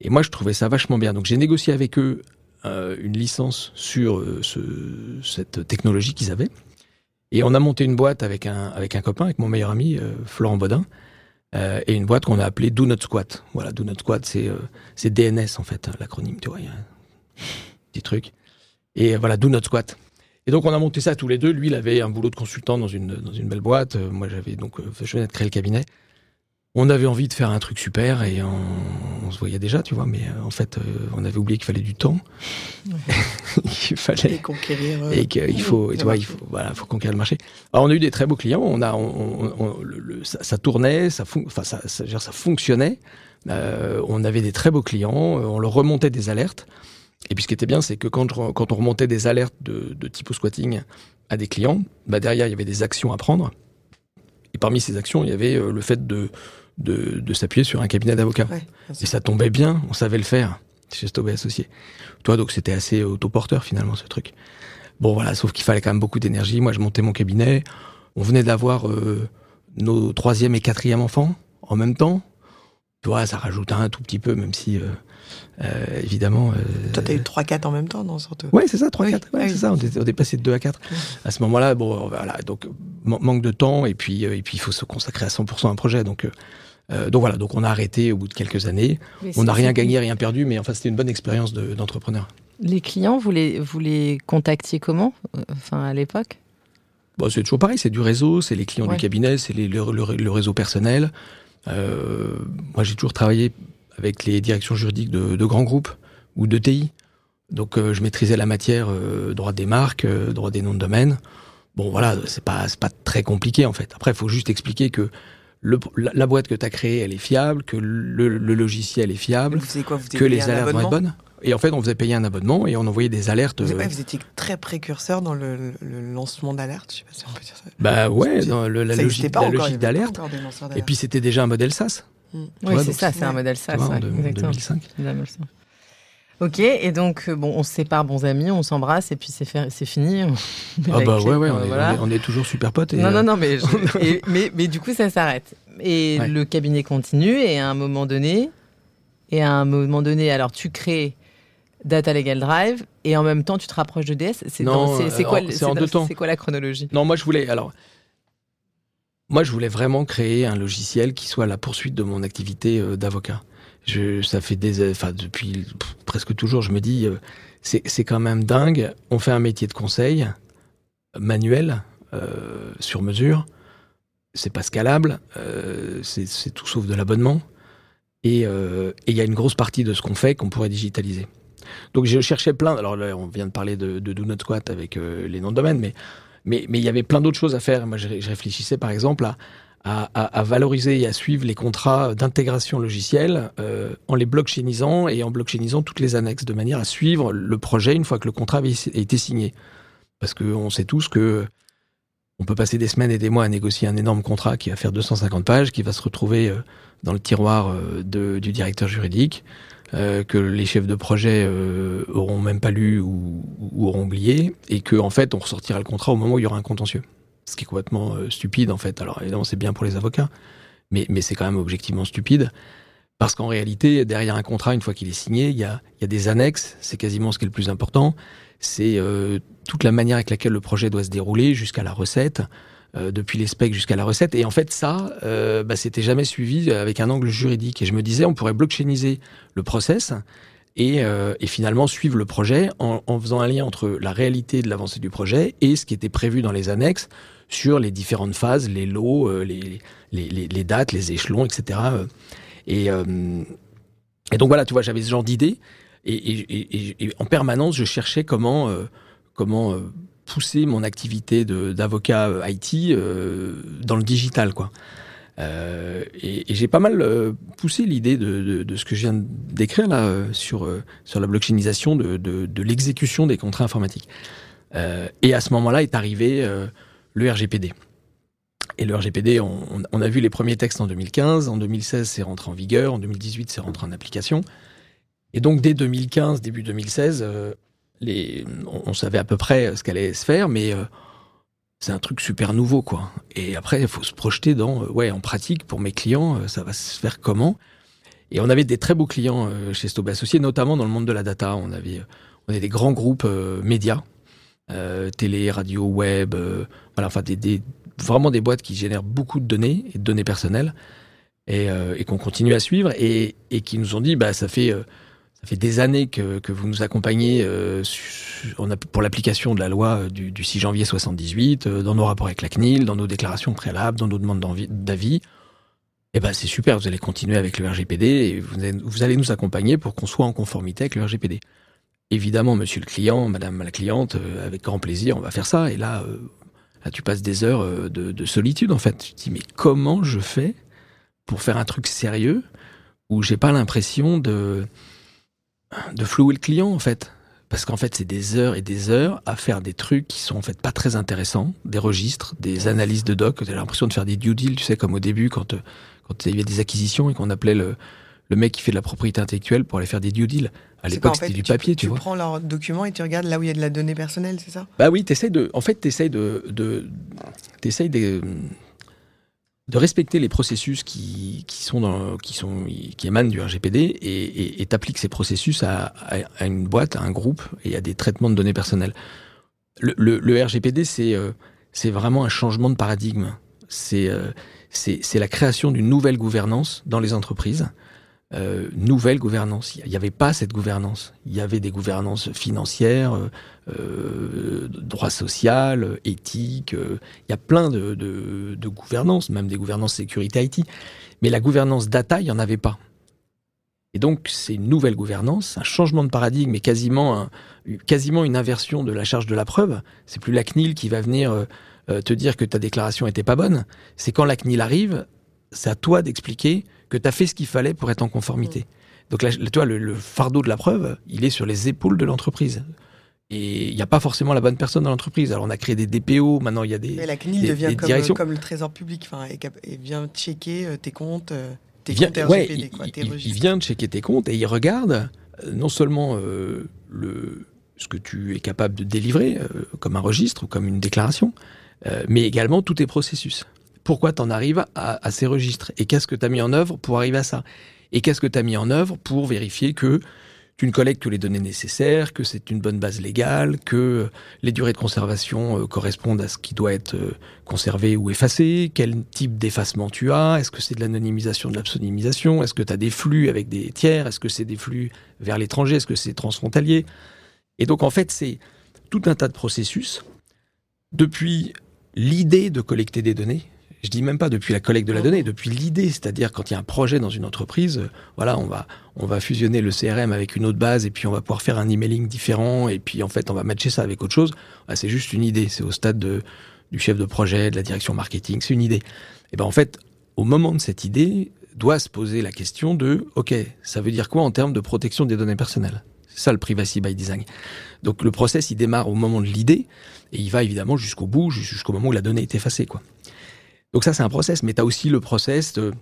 Et moi, je trouvais ça vachement bien. Donc, j'ai négocié avec eux euh, une licence sur euh, ce, cette technologie qu'ils avaient. Et on a monté une boîte avec un, avec un copain, avec mon meilleur ami, euh, Florent Baudin. Euh, et une boîte qu'on a appelée Do Not Squat. Voilà, Do Not Squat, c'est euh, DNS en fait, l'acronyme, tu vois, un petit truc. Et voilà, Do Not Squat. Et donc on a monté ça tous les deux. Lui, il avait un boulot de consultant dans une dans une belle boîte. Euh, moi, j'avais donc je venais de créer le cabinet. On avait envie de faire un truc super et on, se voyait déjà, tu vois, mais euh, en fait, euh, on avait oublié qu'il fallait du temps. il fallait et conquérir. Euh, et qu'il faut, tu vois, il faut, voilà, faut conquérir le marché. Alors, on a eu des très beaux clients. On a, on, le, ça, tournait, ça, enfin, ça, ça, ça, fonctionnait. on avait des très beaux clients. On leur remontait des alertes. Et puis, ce qui était bien, c'est que quand, quand on remontait des alertes de, de type squatting à des clients, bah derrière, il y avait des actions à prendre. Et parmi ces actions, il y avait le fait de de, de s'appuyer sur un cabinet d'avocats. et ça tombait bien, on savait le faire chez Stobé Associé. Toi, donc c'était assez autoporteur finalement ce truc. Bon voilà, sauf qu'il fallait quand même beaucoup d'énergie. Moi, je montais mon cabinet. On venait d'avoir euh, nos troisième et quatrième enfants en même temps. Tu vois, ça rajoute un tout petit peu, même si euh, euh, évidemment. Euh, Toi, t'as eu 3-4 en même temps, non surtout Ouais, c'est ça, 3-4. Ouais, c'est ça. On est, passé de 2 à 4. À ce moment-là, bon, voilà, donc manque de temps et puis et puis il faut se consacrer à 100% à un projet. Donc euh, donc voilà, donc on a arrêté au bout de quelques années. on n'a rien gagné, rien perdu, mais enfin c'était une bonne expérience d'entrepreneur. les clients, vous les, vous les contactiez comment euh, Enfin à l'époque? Bon, C'est toujours pareil, c'est du réseau, c'est les clients du cabinet, c'est le, le, réseau personnel. Euh, moi j'ai toujours travaillé avec les directions juridiques de, de grands groupes ou de TI. Donc je maîtrisais la matière droit des marques, droit des noms de domaine. Bon voilà, c'est pas pas très compliqué en fait. Après il faut juste expliquer que la, boîte que tu as créée, elle est fiable, que le, logiciel est fiable, que les alertes vont être bonnes. Et en fait, on faisait payer un abonnement et on envoyait des alertes. Vous, euh, étiez très précurseur dans le, lancement d'alerte, je sais pas si on peut dire ça. Bah ouais, dans la, logique, d'alerte. Et puis c'était déjà un modèle SaaS. Mm. Oui, c'est ça, c'est un modèle SaaS. en 2005. Ok, et donc, euh, bon, on se sépare, bons amis, on s'embrasse, et puis c'est c'est fini. ah bah ouais, ouais, on, est, toujours super potes. non, non, non, mais, mais, mais, du coup, ça s'arrête. Et le cabinet continue, et à un moment donné, et à un moment donné, alors tu crées Data Legal Drive, et en même temps, tu te rapproches de DS. C'est quoi, C'est quoi la chronologie? Non, moi, je voulais, alors, moi, je voulais vraiment créer un logiciel qui soit la poursuite de mon activité euh, d'avocat. Je, ça fait des, enfin depuis presque toujours, je me dis, euh, c'est quand même dingue. On fait un métier de conseil manuel, euh, sur mesure. C'est pas scalable. Euh, c'est tout sauf de l'abonnement. Et il y a une grosse partie de ce qu'on fait qu'on pourrait digitaliser. Donc je cherchais plein. Alors là, on vient de parler de, de Do Not Squat avec les noms de domaine, mais mais il y avait plein d'autres choses à faire. Moi, je, réfléchissais par exemple à à, valoriser et à suivre les contrats d'intégration logicielle euh, en les blockchainisant et en blockchainisant toutes les annexes de manière à suivre le projet une fois que le contrat avait été signé. Parce qu'on sait tous que on peut passer des semaines et des mois à négocier un énorme contrat qui va faire 250 pages, qui va se retrouver euh, dans le tiroir euh, du directeur juridique, que les chefs de projet auront même pas lu ou, auront oublié, et que en fait on ressortira le contrat au moment où il y aura un contentieux ce qui est complètement euh, stupide en fait. Alors évidemment c'est bien pour les avocats, mais, c'est quand même objectivement stupide. Parce qu'en réalité, derrière un contrat, une fois qu'il est signé, il y a, des annexes, c'est quasiment ce qui est le plus important. C'est euh, toute la manière avec laquelle le projet doit se dérouler jusqu'à la recette, euh, depuis les specs jusqu'à la recette. Et en fait, ça, euh, bah, c'était jamais suivi avec un angle juridique. Et je me disais, on pourrait blockchainiser le process et, euh, et, finalement suivre le projet en, en, faisant un lien entre la réalité de l'avancée du projet et ce qui était prévu dans les annexes sur les différentes phases, les lots, euh, les, les, les, dates, les échelons, etc. Et, euh, et donc voilà, tu vois, j'avais ce genre d'idées et, et, et, en permanence, je cherchais comment, euh, comment pousser mon activité d'avocat IT dans le digital, quoi. Euh, et, j'ai pas mal poussé l'idée de, de, ce que je viens d'écrire là sur sur la blockchainisation de, de l'exécution des contrats informatiques. et à ce moment-là est arrivé le RGPD. Et le RGPD, on, a vu les premiers textes en 2015, en 2016 c'est rentré en vigueur, en 2018 c'est rentré en application. Et donc dès 2015, début 2016, euh, on, savait à peu près ce qu'allait se faire, mais euh, c'est un truc super nouveau quoi. Et après il faut se projeter dans, euh, ouais, en pratique pour mes clients, ça va se faire comment? Et on avait des très beaux clients chez Stob Associés, notamment dans le monde de la data. On avait, on des grands groupes médias euh, télé, radio, web, euh, voilà, enfin des, vraiment des boîtes qui génèrent beaucoup de données et de données personnelles et, euh, et qu'on continue à suivre et, et, qui nous ont dit bah ça fait ça fait des années que, que vous nous accompagnez a, pour l'application de la loi du, du 6 janvier 78, dans nos rapports avec la CNIL, dans nos déclarations préalables, dans nos demandes d'avis. Eh ben c'est super, vous allez continuer avec le RGPD et vous allez, nous accompagner pour qu'on soit en conformité avec le RGPD. Évidemment, monsieur le client, madame la cliente, euh, avec grand plaisir, on va faire ça. Et là, euh, là tu passes des heures euh, de, de, solitude en fait. Tu te dis mais comment je fais pour faire un truc sérieux où j'ai pas l'impression de de flouer le client en fait parce qu'en fait c'est des heures et des heures à faire des trucs qui sont en fait pas très intéressants, des registres, des analyses de doc, tu as l'impression de faire des due deals, tu sais comme au début quand quand il y avait des acquisitions et qu'on appelait le le mec qui fait de la propriété intellectuelle pour aller faire des due deals. À l'époque, c'était du papier, tu, tu vois. Tu prends leurs documents et tu regardes là où il y a de la donnée personnelle, c'est ça? Bah oui, t'essayes de. En fait, t'essayes de. de t'essayes de de respecter les processus qui, qui sont qui sont qui émanent du RGPD et t'appliques ces processus à, à, une boîte, à un groupe et à des traitements de données personnelles. Le, le, RGPD, c'est euh, c'est vraiment un changement de paradigme. C'est euh, la création d'une nouvelle gouvernance dans les entreprises euh, nouvelle gouvernance. Il n'y avait pas cette gouvernance. Il y avait des gouvernances financières, euh, droit social, éthique. Euh, il y a plein de, de, de gouvernances, même des gouvernances sécurité IT. Mais la gouvernance data, il n'y en avait pas. Et donc, c'est une nouvelle gouvernance, un changement de paradigme et quasiment, un, quasiment une inversion de la charge de la preuve. C'est plus la CNIL qui va venir euh, te dire que ta déclaration était pas bonne. C'est quand la CNIL arrive, c'est à toi d'expliquer que tu as fait ce qu'il fallait pour être en conformité. Donc là, toi, le, fardeau de la preuve, il est sur les épaules de l'entreprise. Et il n'y a pas forcément la bonne personne dans l'entreprise. Alors on a créé des DPO, maintenant il y a des. Mais la CNIL devient comme, comme, le trésor public, enfin, et, vient checker euh, tes comptes, euh, tes vient, comptes ouais, il, quoi, tes il, il, vient checker tes comptes et il regarde euh, non seulement le, ce que tu es capable de délivrer comme un registre ou comme une déclaration, mais également tous tes processus pourquoi tu en arrives à, à, ces registres? Et qu'est-ce que tu as mis en œuvre pour arriver à ça? Et qu'est-ce que tu as mis en œuvre pour vérifier que tu ne collectes que les données nécessaires, que c'est une bonne base légale, que les durées de conservation euh, correspondent à ce qui doit être euh, conservé ou effacé, quel type d'effacement tu as, est-ce que c'est de l'anonymisation, de l'absonymisation, est-ce que tu as des flux avec des tiers, est-ce que c'est des flux vers l'étranger, est-ce que c'est transfrontalier. Et donc en fait, c'est tout un tas de processus. Depuis l'idée de collecter des données, je dis même pas depuis la collecte de la donnée, depuis l'idée, c'est-à-dire quand il y a un projet dans une entreprise, euh, voilà, on va on va fusionner le CRM avec une autre base et puis on va pouvoir faire un emailing différent et puis en fait on va matcher ça avec autre chose. Ah, c'est juste une idée, c'est au stade de, du chef de projet, de la direction marketing, c'est une idée. Et ben en fait, au moment de cette idée, doit se poser la question de OK, ça veut dire quoi en termes de protection des données personnelles? C'est ça le privacy by design. Donc le process il démarre au moment de l'idée et il va évidemment jusqu'au bout, jusqu'au moment où la donnée est effacée quoi. Donc ça, c'est un process, mais tu as aussi le process de,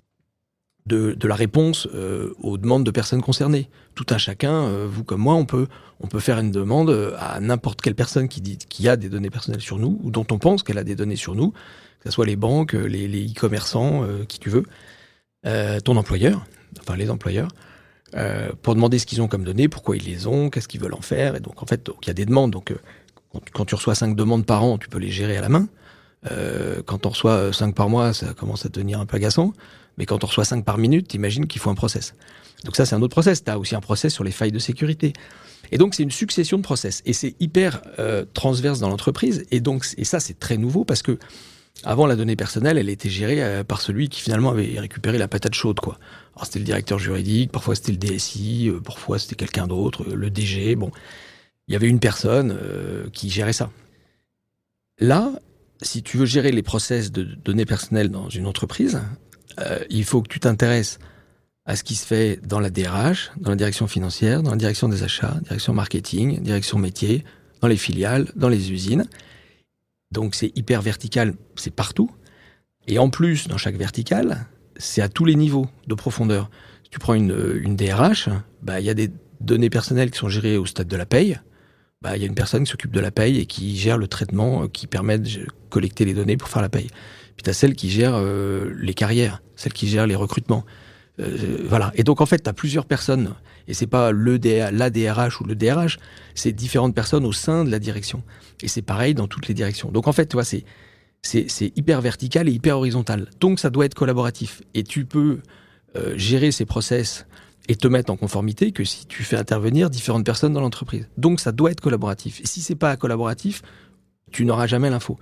de, la réponse euh, aux demandes de personnes concernées. Tout un chacun, euh, vous comme moi, on peut, on peut faire une demande à n'importe quelle personne qui, dit, qui a des données personnelles sur nous, ou dont on pense qu'elle a des données sur nous, que ce soit les banques, les e-commerçants, euh, qui tu veux, euh, ton employeur, enfin les employeurs, euh, pour demander ce qu'ils ont comme données, pourquoi ils les ont, qu'est-ce qu'ils veulent en faire. Et donc, en fait, il y a des demandes. Donc, quand, quand, tu reçois cinq demandes par an, tu peux les gérer à la main. Euh, quand on reçoit 5 par mois, ça commence à devenir un peu agaçant. Mais quand on reçoit 5 par minute, t'imagines qu'il faut un process. Donc ça, c'est un autre process. Tu as aussi un process sur les failles de sécurité. Et donc, c'est une succession de process. Et c'est hyper euh, transverse dans l'entreprise. Et donc, et ça, c'est très nouveau parce que avant, la donnée personnelle, elle était gérée euh, par celui qui finalement avait récupéré la patate chaude, quoi. Alors, c'était le directeur juridique, parfois c'était le DSI, euh, parfois c'était quelqu'un d'autre, euh, le DG. Bon, il y avait une personne euh, qui gérait ça. Là, si tu veux gérer les process de données personnelles dans une entreprise, euh, il faut que tu t'intéresses à ce qui se fait dans la DRH, dans la direction financière, dans la direction des achats, direction marketing, direction métier, dans les filiales, dans les usines. Donc c'est hyper vertical, c'est partout. Et en plus, dans chaque verticale, c'est à tous les niveaux de profondeur. Si tu prends une, DRH, bah, il y a des données personnelles qui sont gérées au stade de la paye, bah, y a une personne qui s'occupe de la paye et qui gère le traitement euh, qui permet de collecter les données pour faire la paye. Puis tu as celle qui gère euh, les carrières, celle qui gère les recrutements. Euh, voilà. Et donc en fait, tu as plusieurs personnes et c'est pas le DA, la DRH ou le DRH, c'est différentes personnes au sein de la direction. Et c'est pareil dans toutes les directions. Donc en fait, tu vois, c'est c'est hyper vertical et hyper horizontal. Donc ça doit être collaboratif. Et tu peux gérer ces process et te mettre en conformité que si tu fais intervenir différentes personnes dans l'entreprise. Donc ça doit être collaboratif. Et si c'est pas collaboratif, tu n'auras jamais l'info.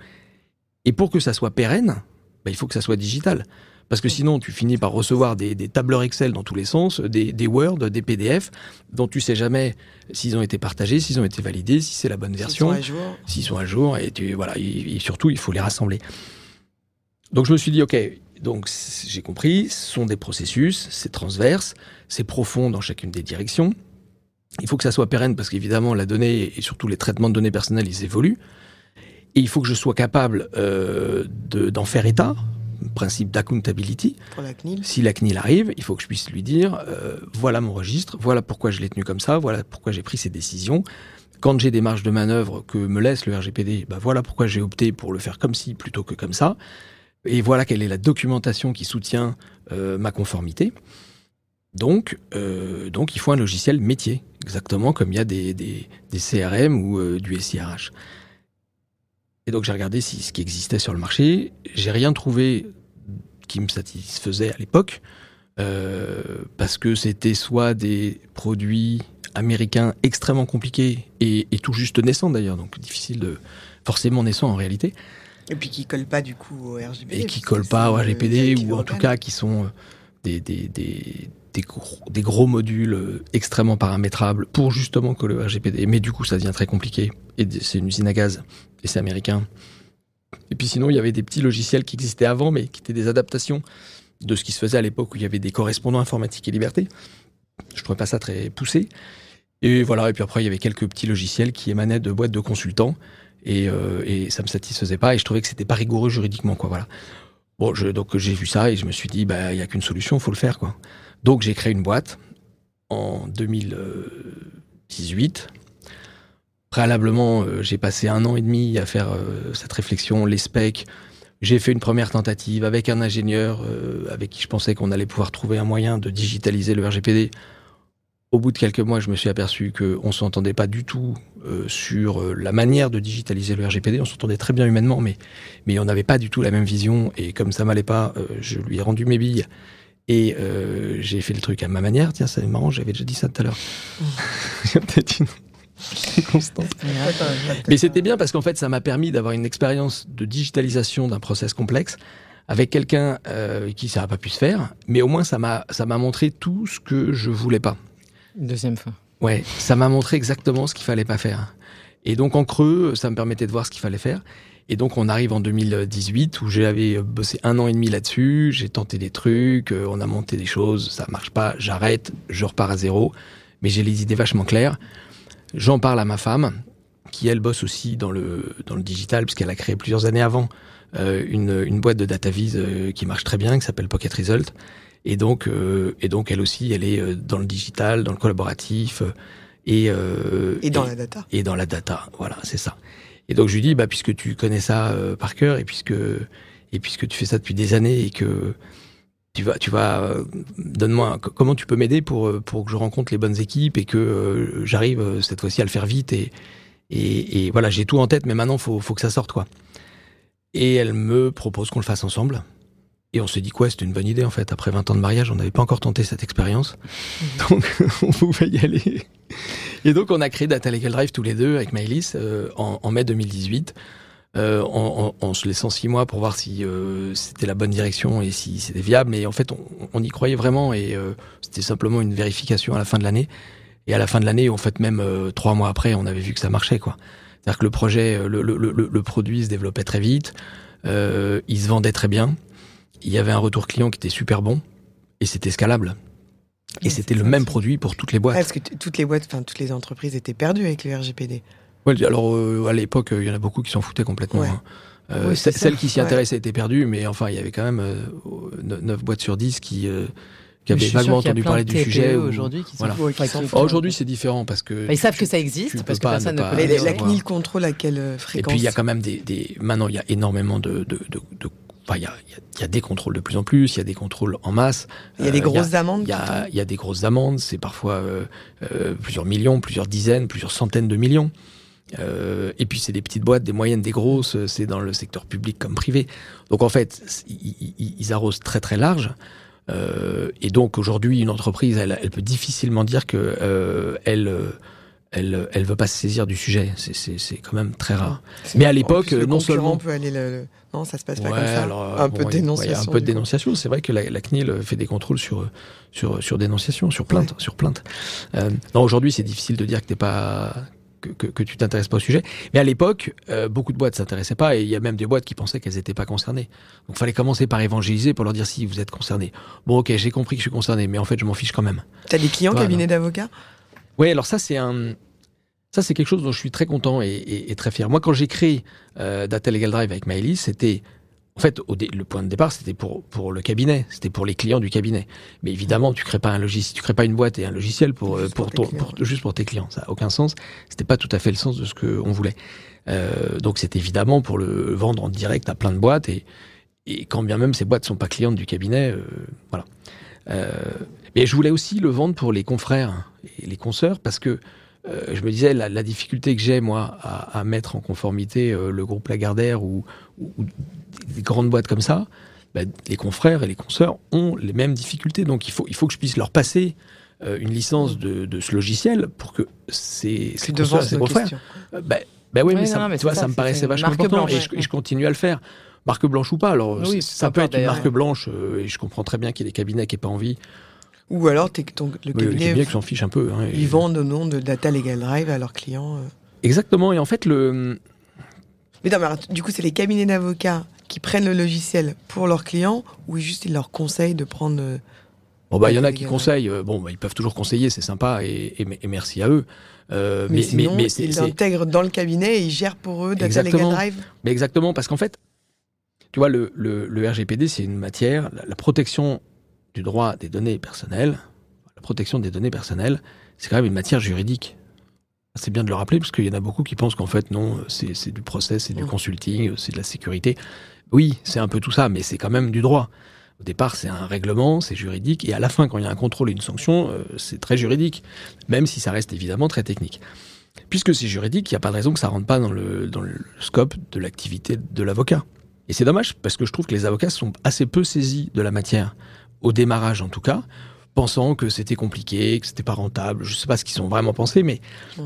Et pour que ça soit pérenne, bah, il faut que ça soit digital. Parce que sinon, tu finis par recevoir des, tableurs Excel dans tous les sens, des, des, Word, des PDF, dont tu sais jamais s'ils ont été partagés, s'ils ont été validés, si c'est la bonne version, s'ils sont à jour, s'ils sont à jour, et tu, voilà, et, surtout, il faut les rassembler. Donc je me suis dit, ok, donc j'ai compris, ce sont des processus, c'est transverse, c'est profond dans chacune des directions. Il faut que ça soit pérenne parce qu'évidemment la donnée et surtout les traitements de données personnelles, ils évoluent. Et il faut que je sois capable euh, d'en faire état, principe d'accountability. Si la CNIL arrive, il faut que je puisse lui dire euh, voilà mon registre, voilà pourquoi je l'ai tenu comme ça, voilà pourquoi j'ai pris ces décisions. Quand j'ai des marges de manœuvre que me laisse le RGPD, bah voilà pourquoi j'ai opté pour le faire comme ci plutôt que comme ça. Et voilà quelle est la documentation qui soutient euh, ma conformité. Donc, euh, donc, il faut un logiciel métier, exactement comme il y a des, des, CRM ou euh, du SIRH. Et donc, j'ai regardé si, ce qui existait sur le marché. J'ai rien trouvé qui me satisfaisait à l'époque, parce que c'était soit des produits américains extrêmement compliqués et, et tout juste naissants d'ailleurs, donc difficile de forcément naissants en réalité. Et puis qui collent pas du coup au RGPD. Et qui collent pas au RGPD ou en tout cas qui sont des, des, des des gros, modules euh, extrêmement paramétrables pour justement coller au RGPD. Mais du coup, ça devient très compliqué. Et c'est une usine à gaz. Et c'est américain. Et puis sinon, il y avait des petits logiciels qui existaient avant, mais qui étaient des adaptations de ce qui se faisait à l'époque où il y avait des correspondants informatiques et liberté. Je trouvais pas ça très poussé. Et voilà. Et puis après, il y avait quelques petits logiciels qui émanaient de boîtes de consultants. Et, euh, et ça me satisfaisait pas. Et je trouvais que c'était pas rigoureux juridiquement, quoi. Voilà. Bon, je, donc j'ai vu ça et je me suis dit, bah, il y a qu'une solution, faut le faire, quoi. Donc j'ai créé une boîte en 2018. Préalablement, euh, j'ai passé un an et demi à faire euh, cette réflexion, les specs. J'ai fait une première tentative avec un ingénieur euh, avec qui je pensais qu'on allait pouvoir trouver un moyen de digitaliser le RGPD. Au bout de quelques mois, je me suis aperçu qu'on ne s'entendait pas du tout sur la manière de digitaliser le RGPD. On s'entendait très bien humainement, mais, mais on n'avait pas du tout la même vision. Et comme ça m'allait pas, je lui ai rendu mes billes et euh, j'ai fait le truc à ma manière. Tiens, c'est marrant, j'avais déjà dit ça tout à l'heure. J'ai peut-être une constante. Mais c'était bien parce qu'en fait, ça m'a permis d'avoir une expérience de digitalisation d'un process complexe avec quelqu'un euh, qui ça n'a pas pu se faire, mais au moins ça m'a ça m'a montré tout ce que je voulais pas. Deuxième fois. Ouais, ça m'a montré exactement ce qu'il fallait pas faire. Et donc en creux, ça me permettait de voir ce qu'il fallait faire. Et donc on arrive en 2018 où j'avais bossé un an et demi là-dessus, j'ai tenté des trucs, euh, on a monté des choses, ça marche pas, j'arrête, je repars à zéro, mais j'ai les idées vachement claires. J'en parle à ma femme, qui elle bosse aussi dans le dans le digital puisqu'elle a créé plusieurs années avant euh, une, une boîte de data euh, qui marche très bien, qui s'appelle Pocket Result. Et donc euh, et donc elle aussi, elle est euh, dans le digital, dans le collaboratif et et dans la data. Et dans la data, voilà, c'est ça. Et donc je lui dis, bah, puisque tu connais ça euh, par cœur et puisque, et puisque tu fais ça depuis des années et que tu vas, tu vas, euh, donne-moi, comment tu peux m'aider pour, euh, pour que je rencontre les bonnes équipes et que j'arrive cette fois-ci à le faire vite et, et, et voilà, j'ai tout en tête, mais maintenant faut, faut que ça sorte quoi. Et elle me propose qu'on le fasse ensemble. Et on s'est dit quoi, c'était une bonne idée en fait. Après 20 ans de mariage, on n'avait pas encore tenté cette expérience. Mmh. Donc on pouvait y aller. Et donc on a créé Data Legal Drive tous les deux avec Maëlys euh, en, en, mai 2018. Euh, en, en, en, se laissant six mois pour voir si euh, c'était la bonne direction et si c'était viable. Et en fait, on, on, y croyait vraiment et euh, c'était simplement une vérification à la fin de l'année. Et à la fin de l'année, en fait, même euh, trois mois après, on avait vu que ça marchait, quoi. C'est-à-dire que le projet, le, le, le, le, produit se développait très vite, il se vendait très bien il y avait un retour client qui était super bon et c'était scalable. Et c'était le même produit pour toutes les boîtes. parce que toutes les boîtes, enfin toutes les entreprises étaient perdues avec le RGPD. Ouais, alors euh, à l'époque, il y en a beaucoup qui s'en foutaient complètement. Hein. Euh, celles qui s'y intéressaient étaient perdues, mais enfin, il y avait quand même euh, 9 boîtes sur 10 qui, euh, qui avaient vaguement entendu parler du sujet. Aujourd'hui, voilà. aujourd'hui, c'est différent parce que. ils savent que ça existe parce que personne ne connaît. La CNIL contrôle à quelle fréquence Et puis il y a quand même des, des... maintenant, il y a énormément de, de, de, de il y, a, y, a, des contrôles de plus en plus, il y a des contrôles en masse. Il y a des euh, grosses amendes. Il y a, y a, des grosses amendes, c'est parfois euh, euh, plusieurs millions, plusieurs dizaines, plusieurs centaines de millions. Euh, et puis c'est des petites boîtes, des moyennes, des grosses, c'est dans le secteur public comme privé. Donc en fait, ils, ils arrosent très très large. Euh, et donc aujourd'hui, une entreprise, elle, elle, peut difficilement dire que elle elle, elle veut pas se saisir du sujet. C'est quand même très rare. Mais à l'époque, non seulement. peut aller le, Non, ça se passe pas comme ça. un, peu de dénonciation, un peu de dénonciation. C'est vrai que la, CNIL fait des contrôles sur, sur, sur dénonciation, sur plainte. Sur plainte. Euh, non, aujourd'hui, c'est difficile de dire que t'es pas. Que, que, tu t'intéresses pas au sujet. Mais à l'époque, euh, beaucoup de boîtes s'intéressaient pas et il y a même des boîtes qui pensaient qu'elles n'étaient pas concernées. Donc, fallait commencer par évangéliser pour leur dire si vous êtes concerné. Bon, ok, j'ai compris que je suis concerné, mais en fait, je m'en fiche quand même. T'as des clients, cabinet d'avocats? Oui, alors ça, c'est un, ça, c'est quelque chose dont je suis très content et, très fier. Moi, quand j'ai créé euh, Data Legal Drive avec Maëlys, c'était en fait, le point de départ, c'était pour, pour le cabinet, c'était pour les clients du cabinet. Mais évidemment, tu crées pas un logiciel, tu crées pas une boîte et un logiciel pour, juste pour, ton, juste pour tes clients. Ça n'a aucun sens. C'était pas tout à fait le sens de ce qu'on voulait. Euh, donc, c'est évidemment pour le vendre en direct à plein de boîtes et, et quand bien même ces boîtes sont pas clientes du cabinet, euh, voilà. Euh, mais je voulais aussi le vendre pour les confrères et les consoeurs parce que euh, je me disais, la, difficulté que j'ai, moi, à, mettre en conformité euh, le groupe Lagardère ou, des grandes boîtes comme ça, bah, les confrères et les consoeurs ont les mêmes difficultés. Donc il faut, il faut que je puisse leur passer euh, une licence de, ce logiciel pour que ces, ces consoeurs, ces confrères. Bah, bah, oui, mais, ça, tu vois, ça, me paraissait vachement important et, je, continue à le faire. Marque blanche ou pas, alors ça peut être une marque blanche et je comprends très bien qu'il y a des cabinets qui n'aient pas envie ou alors es, ton, le cabinet, oui, s'en fiche un peu. Hein, ils vendent au nom de Data Legal Drive à leurs clients. Euh. Exactement, et en fait le... Mais non, mais du coup c'est les cabinets d'avocats qui prennent le logiciel pour leurs clients ou juste ils leur conseillent de prendre... Euh, bon bah il y en a qui conseillent, euh, bon bah, ils peuvent toujours conseiller, c'est sympa et, merci à eux. mais, sinon, ils l'intègrent dans le cabinet et ils gèrent pour eux Data Legal Drive? Mais exactement, parce qu'en fait, tu vois, le, le, RGPD, c'est une matière, la protection du droit des données personnelles, la protection des données personnelles, c'est quand même une matière juridique. C'est bien de le rappeler, parce qu'il y en a beaucoup qui pensent qu'en fait, non, c'est du procès, c'est du consulting, c'est de la sécurité. Oui, c'est un peu tout ça, mais c'est quand même du droit. Au départ, c'est un règlement, c'est juridique, et à la fin, quand il y a un contrôle et une sanction, euh, c'est très juridique, même si ça reste évidemment très technique. Puisque c'est juridique, il n'y a pas de raison que ça rentre pas dans le, dans le scope de l'activité de l'avocat. Et c'est dommage, parce que je trouve que les avocats sont assez peu saisis de la matière au démarrage en tout cas, pensant que c'était compliqué, que c'était pas rentable. Je sais pas ce qu'ils ont vraiment pensé, mais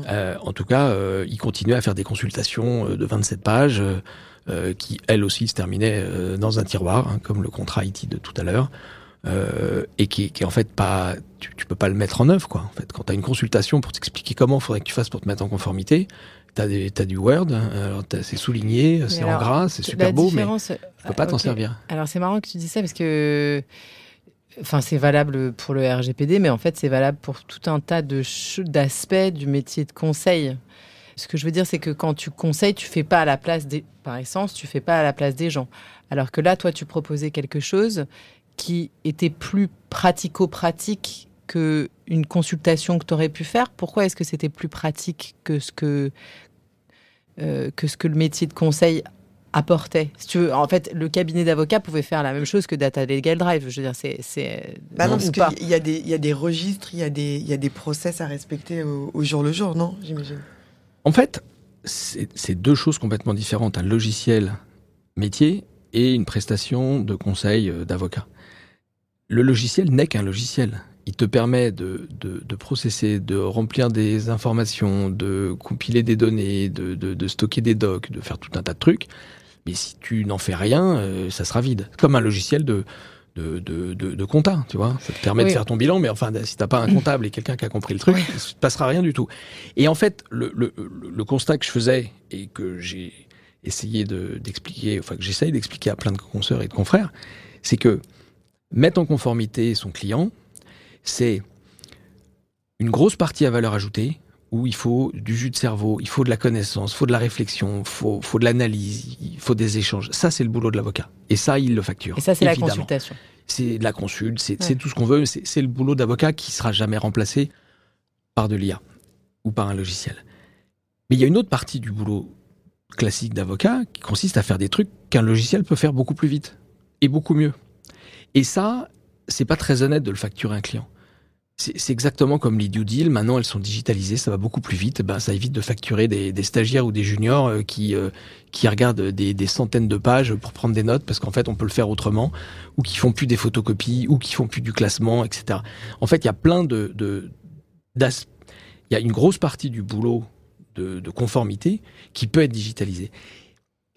euh, en tout cas, euh, ils continuaient à faire des consultations euh, de 27 pages, qui elles aussi se terminaient dans un tiroir, hein, comme le contrat IT de tout à l'heure. et qui, qui en fait pas, tu, tu peux pas le mettre en œuvre quoi. En fait, quand tu as une consultation pour t'expliquer comment il faudrait que tu fasses pour te mettre en conformité, T'as as du Word, c'est souligné, c'est en gras, c'est super beau, mais tu peux pas t'en servir. Alors c'est marrant que tu dis ça parce que Enfin, c'est valable pour le RGPD, mais en fait, c'est valable pour tout un tas de d'aspects du métier de conseil. Ce que je veux dire, c'est que quand tu conseilles, tu fais pas à la place des, par essence, tu fais pas à la place des gens. Alors que là, toi, tu proposais quelque chose qui était plus pratico-pratique que une consultation que tu aurais pu faire. Pourquoi est-ce que c'était plus pratique que ce que euh, que ce que le métier de conseil apportait? Si tu veux, en fait, le cabinet d'avocats pouvait faire la même chose que Data Legal Drive. Je veux dire, c'est. c'est bah non, parce qu'il y, a des, y a des registres, il y, a des, y a des process à respecter au, jour le jour, non J'imagine? En fait, c'est deux choses complètement différentes. Un logiciel métier et une prestation de conseil euh, d'avocat. Le logiciel n'est qu'un logiciel. Il te permet de, de, de, processer, de remplir des informations, de compiler des données, de, de, stocker des docs, de faire tout un tas de trucs. Mais si tu n'en fais rien, euh, ça sera vide. Comme un logiciel de, de, de, de, compta, tu vois. Ça te permet de faire ton bilan, mais enfin, si t'as pas un comptable et quelqu'un qui a compris le truc, il se passera rien du tout. Et en fait, le, le, le constat que je faisais et que j'ai essayé d'expliquer, enfin que j'essaye d'expliquer à plein de consoeurs et de confrères, c'est que mettre en conformité son client, c'est une grosse partie à valeur ajoutée, où il faut du jus de cerveau, il faut de la connaissance, il faut de la réflexion, il faut, faut de l'analyse, il faut des échanges. Ça, c'est le boulot de l'avocat. Et ça, il le facture. Et ça, c'est la consultation. C'est de la consulte, c'est tout ce qu'on veut. C'est le boulot d'avocat qui sera jamais remplacé par de l'IA ou par un logiciel. Mais il y a une autre partie du boulot classique d'avocat qui consiste à faire des trucs qu'un logiciel peut faire beaucoup plus vite et beaucoup mieux. Et ça, c'est pas très honnête de le facturer à un client c'est exactement comme les due deals. Maintenant, elles sont digitalisées, ça va beaucoup plus vite. Ben, ça évite de facturer des, stagiaires ou des juniors euh, qui euh, qui regardent des, centaines de pages pour prendre des notes parce qu'en fait, on peut le faire autrement, ou qui font plus des photocopies, ou qui font plus du classement, etc. En fait, il y a plein de, il y a une grosse partie du boulot de, de conformité qui peut être digitalisée.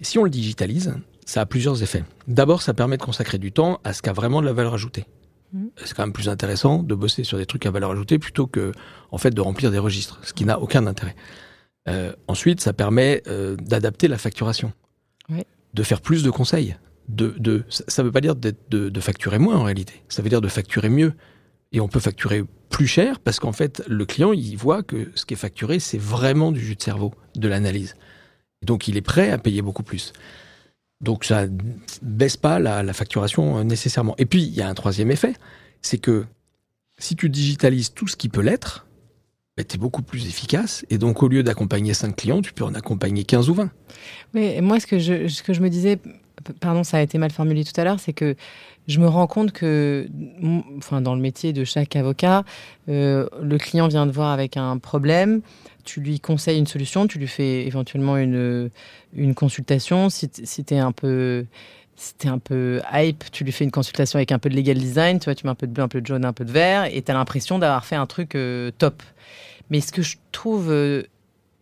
Si on le digitalise, ça a plusieurs effets. D'abord, ça permet de consacrer du temps à ce qui a vraiment de la valeur ajoutée. Mhm. C'est quand même plus intéressant de bosser sur des trucs à valeur ajoutée plutôt que, en fait, de remplir des registres, ce qui n'a aucun intérêt. Euh, ensuite, ça permet euh, d'adapter la facturation, de faire plus de conseils. De, de, ça ne veut pas dire de, de facturer moins en réalité, ça veut dire de facturer mieux. Et on peut facturer plus cher parce qu'en fait, le client, il voit que ce qui est facturé, c'est vraiment du jus de cerveau, de l'analyse. Donc, il est prêt à payer beaucoup plus. Donc, ça baisse pas la, facturation euh, nécessairement. Et puis, il y a un troisième effet, c'est que si tu digitalises tout ce qui peut l'être, tu es beaucoup plus efficace. Et donc, au lieu d'accompagner 5 clients, tu peux en accompagner 15 ou 20. Mais moi, ce que je, me disais, pardon, ça a été mal formulé tout à l'heure, c'est que je me rends compte que, enfin, dans le métier de chaque avocat, euh, le client vient te voir avec un problème, tu lui conseilles une solution, tu lui fais éventuellement une, une consultation. Si, tu es un peu. Si t'es un peu hype, tu lui fais une consultation avec un peu de legal design, tu vois, tu mets un peu de bleu, un peu de jaune, un peu de vert, et tu as l'impression d'avoir fait un truc euh, top. Mais ce que je trouve euh,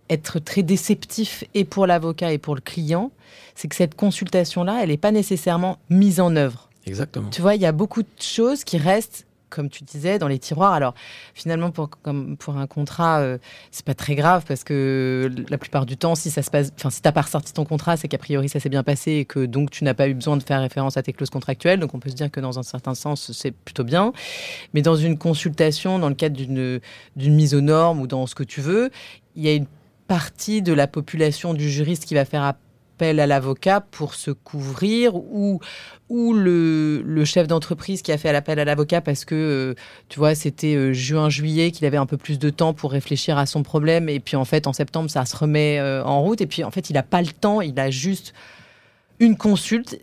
être très déceptif et pour l'avocat et pour le client, c'est que cette consultation-là, elle n'est pas nécessairement mise en œuvre. Exactement. Tu vois, il y a beaucoup de choses qui restent, comme tu disais, dans les tiroirs. Alors, finalement, pour, un contrat, euh, c'est pas très grave parce que la plupart du temps, si ça se passe, enfin, si t'as pas ressorti ton contrat, c'est qu'a priori ça s'est bien passé et que donc tu n'as pas eu besoin de faire référence à tes clauses contractuelles. Donc, on peut se dire que dans un certain sens, c'est plutôt bien. Mais dans une consultation, dans le cadre d'une d'une mise aux normes ou dans ce que tu veux, il y a une partie de la population du juriste qui va faire appel à l'avocat pour se couvrir ou ou le, le chef d'entreprise qui a fait l'appel à l'avocat parce que, euh, tu vois, c'était euh, juin-juillet qu'il avait un peu plus de temps pour réfléchir à son problème. Et puis, en fait, en septembre, ça se remet euh, en route. Et puis, en fait, il n'a pas le temps. Il a juste une consulte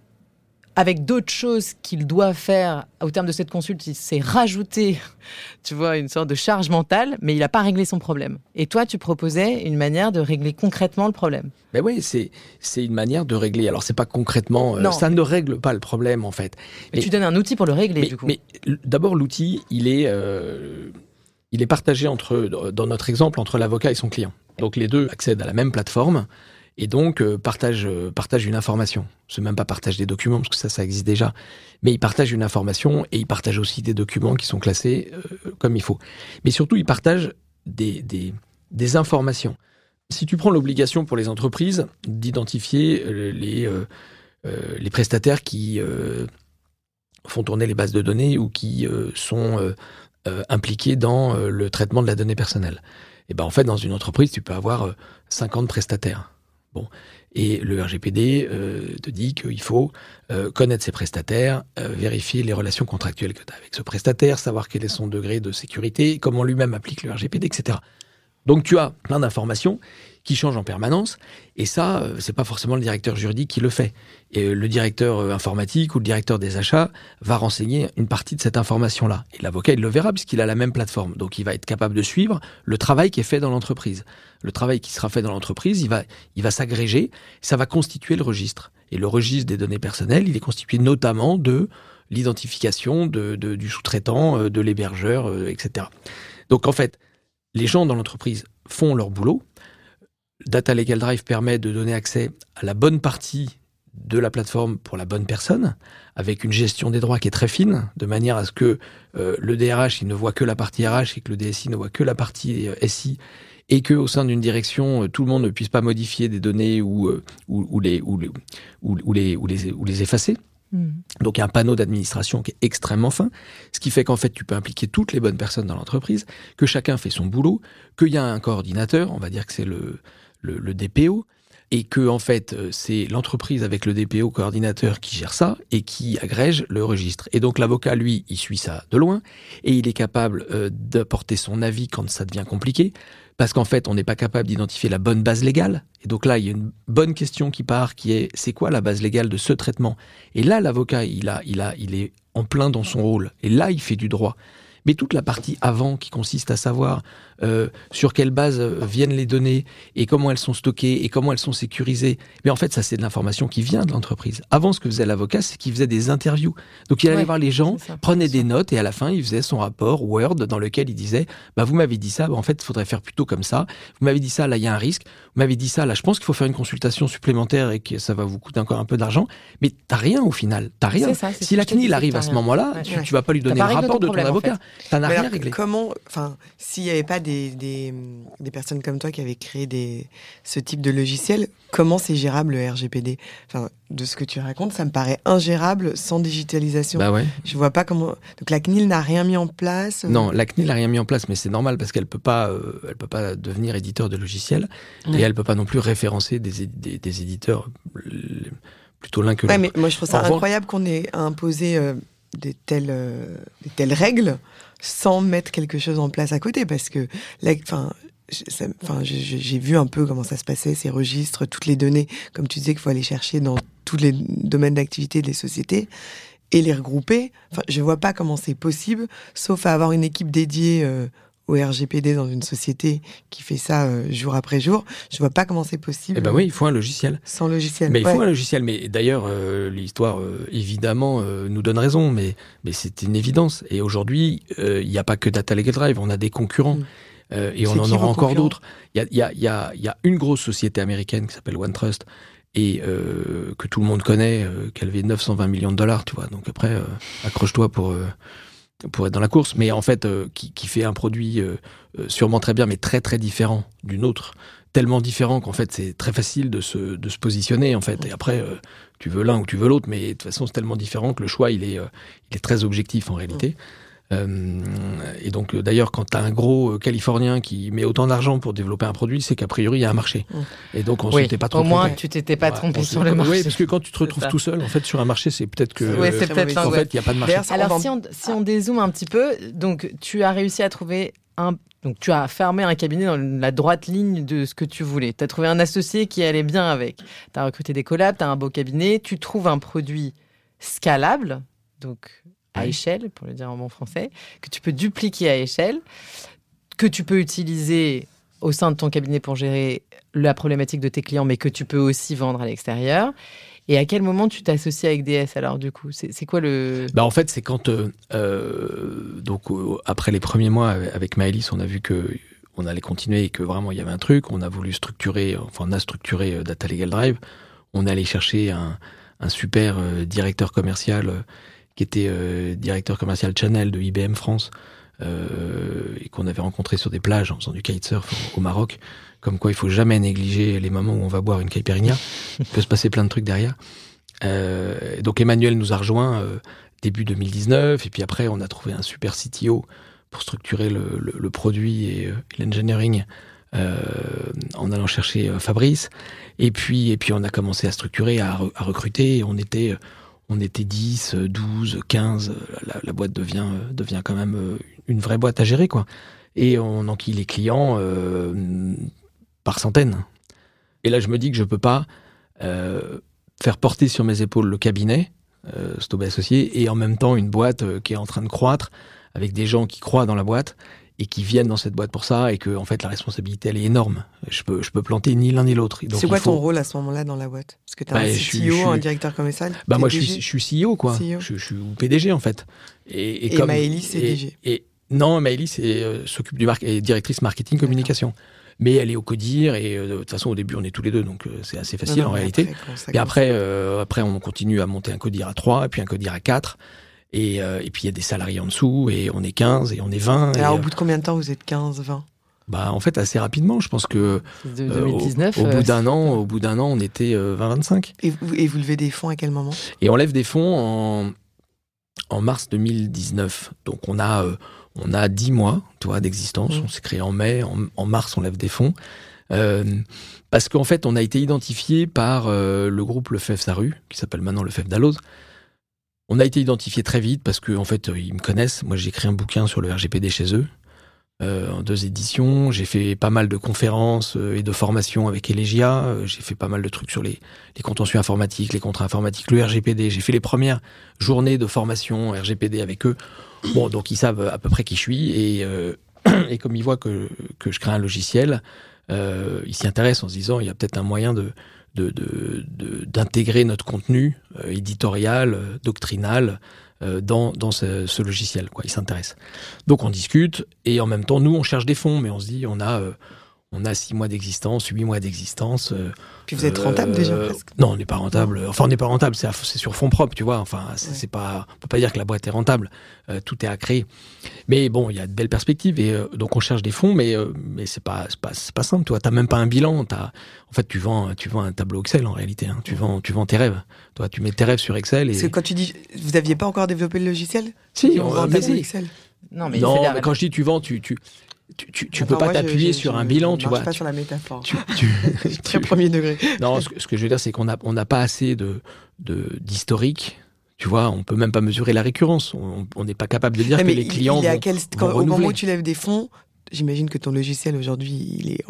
avec d'autres choses qu'il doit faire au terme de cette consulte, il s'est rajouté, tu vois, une sorte de charge mentale, mais il n'a pas réglé son problème. Et toi, tu proposais une manière de régler concrètement le problème. Mais oui, c'est c'est une manière de régler. Alors, c'est pas concrètement. euh, Non. ça ne règle pas le problème, en fait. Mais- tu donnes un outil pour le régler, Mais, du coup. mais d'abord, l'outil, il est, euh, il est partagé entre, dans notre exemple, entre l'avocat et son client. Donc les deux accèdent à la même plateforme et donc euh, euh, partagent une information. C'est même pas partage des documents parce que ça, ça existe déjà. Mais ils partagent une information et ils partagent aussi des documents qui sont classés euh, comme il faut. Mais surtout, ils partagent des, des, des informations. Si tu prends l'obligation pour les entreprises d'identifier euh, les, les prestataires qui font tourner les bases de données ou qui sont impliqués dans le traitement de la donnée personnelle. Et ben en fait, dans une entreprise, tu peux avoir euh, 50 prestataires. Et le RGPD euh, te dit qu'il faut euh, connaître ses prestataires, euh, vérifier les relations contractuelles que tu as avec ce prestataire, savoir quel est son degré de sécurité, comment lui-même applique le RGPD, etc. Donc tu as plein d'informations qui changent en permanence, et ça, euh, c'est pas forcément le directeur juridique qui le fait. Et euh, le directeur euh, informatique ou le directeur des achats va renseigner une partie de cette information-là. Et l'avocat, il le verra puisqu'il a la même plateforme. Donc il va être capable de suivre le travail qui est fait dans l'entreprise. Le travail qui sera fait dans l'entreprise, il va, il va s'agréger, ça va constituer le registre. Et le registre des données personnelles, il est constitué notamment de l'identification de, du sous-traitant, de l'hébergeur, etc. Donc en fait, les gens dans l'entreprise font leur boulot. Data Legal Drive permet de donner accès à la bonne partie de la plateforme pour la bonne personne, avec une gestion des droits qui est très fine, de manière à ce que euh, le DRH il ne voit que la partie RH et que le DSI ne voit que la partie euh, SI, et que au sein d'une direction, euh, tout le monde ne puisse pas modifier des données ou, euh, ou, ou les, ou, les, ou, ou les, ou, les, ou les effacer. Mhm. Donc il y a un panneau d'administration qui est extrêmement fin, ce qui fait qu'en fait tu peux impliquer toutes les bonnes personnes dans l'entreprise, que chacun fait son boulot, qu'il y a un coordinateur, on va dire que c'est le, le, DPO, et que en fait euh, c'est l'entreprise avec le DPO coordinateur qui gère ça et qui agrège le registre. Et donc l'avocat lui il suit ça de loin et il est capable euh, d'apporter son avis quand ça devient compliqué. Parce qu'en fait, on n'est pas capable d'identifier la bonne base légale. Et donc là, il y a une bonne question qui part, qui est c'est quoi la base légale de ce traitement? Et là, l'avocat, il a, il a, il est en plein dans son rôle. Et là, il fait du droit. Mais toute la partie avant qui consiste à savoir euh, sur quelle base euh, viennent les données et comment elles sont stockées et comment elles sont sécurisées, mais en fait, ça, c'est de l'information qui vient de l'entreprise. Avant, ce que faisait l'avocat, c'est qu'il faisait des interviews. Donc, il allait voir les gens, prenait des notes et à la fin, il faisait son rapport Word dans lequel il disait bah, Vous m'avez dit ça, bah, en fait, il faudrait faire plutôt comme ça. Vous m'avez dit ça, là, il y a un risque. Vous m'avez dit ça, là, je pense qu'il faut faire une consultation supplémentaire et que ça va vous coûter encore un peu d'argent. Mais t'as rien au final. T'as rien. si la CNIL arrive à ce moment-là, tu, tu, vas pas lui donner le rapport de ton avocat. T'en as rien réglé. Comment, enfin, s'il n'y avait pas des, des, des, personnes comme toi qui avaient créé des, ce type de logiciel, comment c'est gérable le RGPD Enfin, de ce que tu racontes, ça me paraît ingérable sans digitalisation. Bah ouais. Je vois pas comment. Donc la CNIL n'a rien mis en place. Euh non, la CNIL n'a rien mis en place, mais c'est normal parce qu'elle peut pas, euh, elle peut pas devenir éditeur de logiciels et elle peut pas non plus référencer des, des, des éditeurs plutôt l'un que l'autre. Ouais, mais moi je trouve ça incroyable qu'on ait imposé euh, des telles, des telles règles sans mettre quelque chose en place à côté parce que, enfin, enfin, j'ai vu un peu comment ça se passait, ces registres, toutes les données, comme tu disais qu'il faut aller chercher dans tous les domaines d'activité des sociétés et les regrouper. Enfin, je vois pas comment c'est possible, sauf à avoir une équipe dédiée euh, au RGPD dans une société qui fait ça euh, jour après jour. Je vois pas comment c'est possible. Eh ben oui, il faut un logiciel. Sans logiciel. Mais il faut un logiciel. Mais d'ailleurs, euh, l'histoire évidemment nous donne raison, mais mais c'est une évidence. Et aujourd'hui, il n'y a pas que Data Legal Drive, on a des concurrents. Mm. Euh, et on en aura encore d'autres. Il y a, y, a, y a, une grosse société américaine qui s'appelle OneTrust et euh, que tout le monde connaît, euh, qui a levé 920 millions de dollars, tu vois. Donc après, euh, accroche-toi pour euh, pour être dans la course, mais en fait, qui, qui, fait un produit sûrement très bien, mais très très différent d'une autre, tellement différent qu'en fait c'est très facile de se de se positionner en fait. Et après, tu veux l'un ou tu veux l'autre, mais de toute façon c'est tellement différent que le choix il est il est très objectif en réalité. Euh, et donc, d'ailleurs, quand tu as un gros euh, Californien qui met autant d'argent pour développer un produit, c'est qu'a priori, il y a un marché. Et donc, on s'était pas trompé. Au moins, tu t'étais pas trompé sur le marché. Oui, parce que quand tu te retrouves tout seul, en fait, sur un marché, c'est peut-être que. Oui, c'est peut-être En fait, il n'y a pas de marché. Alors, si on, si on dézoome un petit peu, donc, tu as réussi à trouver un. Donc, tu as fermé un cabinet dans la droite ligne de ce que tu voulais. Tu as trouvé un associé qui allait bien avec. Tu as recruté des collabs, tu as un beau cabinet, tu trouves un produit scalable. Donc, à échelle, pour le dire en bon français, que tu peux dupliquer à échelle, que tu peux utiliser au sein de ton cabinet pour gérer la problématique de tes clients, mais que tu peux aussi vendre à l'extérieur. Et à quel moment tu t'associes avec DS alors du coup? C'est quoi le bah En fait, c'est quand euh, euh, donc après les premiers mois avec Maëlys, on a vu que on allait continuer et que vraiment il y avait un truc. On a voulu structurer, enfin on a structuré euh, Data Legal Drive. On allait chercher un, un super directeur commercial qui était euh, directeur commercial Channel de IBM France, euh, et qu'on avait rencontré sur des plages en faisant du kitesurf au, Maroc. Comme quoi, il faut jamais négliger les moments où on va boire une caipirinha. il peut se passer plein de trucs derrière. Euh, donc Emmanuel nous a rejoint début 2019, et puis après, on a trouvé un super CTO pour structurer le, produit et, l'engineering. en allant chercher Fabrice et puis et puis on a commencé à structurer à, à recruter on était on était 10, 12, 15, la, boîte devient, quand même euh, une vraie boîte à gérer. Et on enquille les clients euh, par centaines. Et là, je me dis que je peux pas euh, faire porter sur mes épaules le cabinet, euh, Stobé Associé, et en même temps une boîte qui est en train de croître, avec des gens qui croient dans la boîte et qui viennent dans cette boîte pour ça et que en fait la responsabilité elle est énorme. Je peux je peux planter ni l'un ni l'autre. C'est quoi ton rôle à ce moment-là dans la boîte? Parce que tu as bah, un CEO, un directeur commercial. Bah moi je suis, je suis CEO quoi. CEO. Je, je, suis PDG en fait. Et, et, et comme, c'est DG. Et, non, Maëlys euh, s'occupe du mar est directrice marketing communication. Mais elle est au codir et euh, de toute façon au début on est tous les deux donc euh, c'est assez facile en réalité. et après après on continue à monter un codir à 3 et puis un codir à 4 et, euh, et puis il y a des salariés en dessous, et on est 15, et on est 20. Alors au bout de combien de temps vous êtes 15, 20 bah, en fait, assez rapidement. Je pense que de 2019, au, bout euh, d'un an, au bout d'un an, on était 20-25. Et vous, et vous levez des fonds à quel moment? Et on lève des fonds en, en mars 2019. Donc on a on a 10 mois, tu vois, d'existence. Mmh. On s'est créé en mai, en, mars, on lève des fonds. Euh, parce qu'en fait, on a été identifié par le groupe Le Fèvre Saru, qui s'appelle maintenant Le Fèvre d'Alloz, on a été identifié très vite parce que en fait ils me connaissent. Moi j'ai écrit un bouquin sur le RGPD chez eux. en deux éditions. J'ai fait pas mal de conférences et de formations avec Elegia. J'ai fait pas mal de trucs sur les, les contentieux informatiques, les contrats informatiques, le RGPD. J'ai fait les premières journées de formation RGPD avec eux. Bon, donc ils savent à peu près qui je suis et, et comme ils voient que, que je crée un logiciel, euh, ils s'y intéressent en se disant il y a peut-être un moyen de d'intégrer notre contenu euh, éditorial, euh, doctrinal euh, dans, dans ce, ce, logiciel. Quoi. Ils s'intéressent. Donc on discute et en même temps, nous, on cherche des fonds, mais on se dit on a on a six mois d'existence, huit mois d'existence. Euh, Puis vous êtes rentable déjà euh, presque Non, on n'est pas rentable. Enfin, on n'est pas rentable, c'est sur fonds propres, tu vois. Enfin, c'est pas, on peut pas dire que la boîte est rentable. Euh, tout est à créer. Mais bon, il y a de belles perspectives et donc on cherche des fonds, mais mais c'est pas pas c'est pas simple. Tu vois, t'as même pas un bilan. As, en fait, tu vends tu vends un tableau Excel en réalité. Hein. Tu vends tu vends tes rêves. Toi, tu mets tes rêves sur Excel. Et... Parce que quand tu dis, vous aviez pas encore développé le logiciel? Si, on, vend Excel? Non, mais, non, mais quand je dis tu vends, tu, tu, tu, tu, tu peux pas t'appuyer sur un bilan, tu vois. pas sur la métaphore. Tu, Très premier degré. Non, ce, que je veux dire, c'est qu'on n'a on n'a pas assez de d'historique. Tu vois, on peut même pas mesurer la récurrence. On n'est pas capable de dire que les clients. Il quel, au moment où tu lèves des fonds, j'imagine que ton logiciel aujourd'hui, il est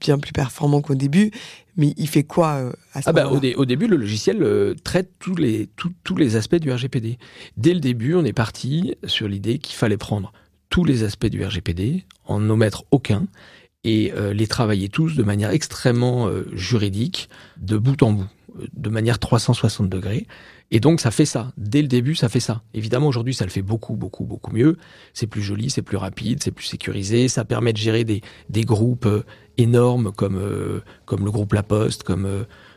bien plus performant qu'au début. Mais il fait quoi euh, à ce ah bah, au, au, début, le logiciel euh, traite tous les, tous les aspects du RGPD. Dès le début, on est parti sur l'idée qu'il fallait prendre tous les aspects du RGPD, en omettre aucun, et euh, les travailler tous de manière extrêmement euh, juridique, de bout en bout, de manière 360 degrés. Et donc ça fait ça. Dès le début, ça fait ça. Évidemment, aujourd'hui, ça le fait beaucoup, beaucoup, beaucoup mieux. C'est plus joli, c'est plus rapide, c'est plus sécurisé. Ça permet de gérer des, des groupes euh, énormes comme, comme le groupe La Poste, comme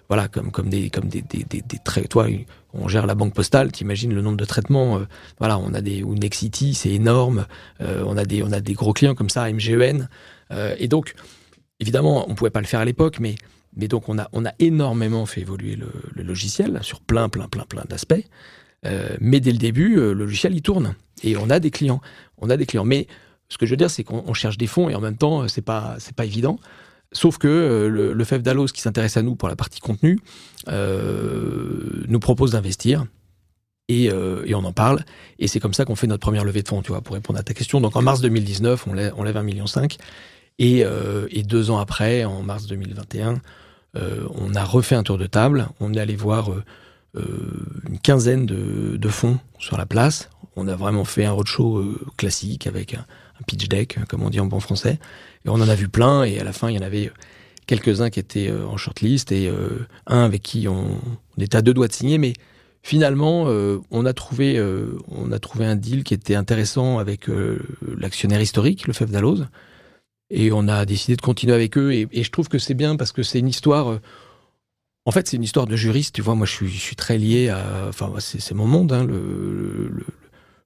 voilà, comme comme des comme des des des, des traits. Toi, on gère la banque postale, t'imagines le nombre de traitements. Euh, voilà, on a des ou Nexity, c'est énorme. Euh, on a des on a des gros clients comme ça, MGEN. Euh, et donc, évidemment, on pouvait pas le faire à l'époque, mais mais donc on a on a énormément fait évoluer le, le logiciel sur plein plein plein plein d'aspects. mais dès le début, le logiciel il tourne et on a des clients. On a des clients. Mais ce que je veux dire, c'est qu'on cherche des fonds et en même temps, c'est pas c'est pas évident. Sauf que euh, le, le FEF Dallos, qui s'intéresse à nous pour la partie contenu, euh, nous propose d'investir. Et, euh, et, on en parle. Et c'est comme ça qu'on fait notre première levée de fonds, tu vois, pour répondre à ta question. Donc en mars 2019, on lève, on lève 1,5 million. Et, euh, et deux ans après, en mars 2021, euh, on a refait un tour de table. On est allé voir une quinzaine de, de, fonds sur la place. On a vraiment fait un roadshow classique avec un pitch deck, comme on dit en bon français. Et on en a vu plein, et à la fin, il y en avait quelques-uns qui étaient euh, en shortlist, et euh, un avec qui on, était à deux doigts de signer, mais finalement, euh, on, a trouvé, euh, on a trouvé un deal qui était intéressant avec euh, l'actionnaire historique, le FEF d'Alloz, et on a décidé de continuer avec eux, et, et je trouve que c'est bien parce que c'est une histoire... En fait, c'est une histoire de juriste. Tu vois, moi, je suis, je suis très lié à. Enfin, c'est mon monde, hein, le,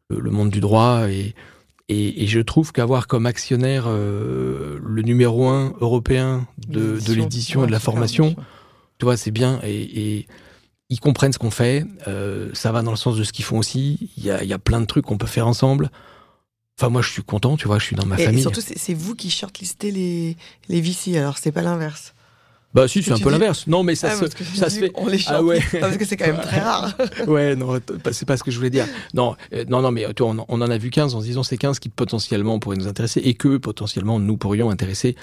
le, le, monde du droit. Et, et, et, je trouve qu'avoir comme actionnaire euh, le numéro un européen de, de l'édition et de la formation, tu vois, c'est bien. Et, et, ils comprennent ce qu'on fait. Euh, ça va dans le sens de ce qu'ils font aussi. Il y a, y a, plein de trucs qu'on peut faire ensemble. Enfin, moi, je suis content, tu vois, je suis dans ma et famille. Et surtout, c'est vous qui shortlistez les, les VC, alors c'est pas l'inverse. Bah si, c'est un peu l'inverse. Non, mais ça, ah, se, ça se fait. On les chante. Ah ouais. parce que c'est quand même très rare. ouais, non, c'est pas ce que je voulais dire. Non, euh, non, non, mais toi, on, on, en a vu 15 en se disant c'est 15 qui potentiellement pourraient nous intéresser et que potentiellement nous pourrions intéresser.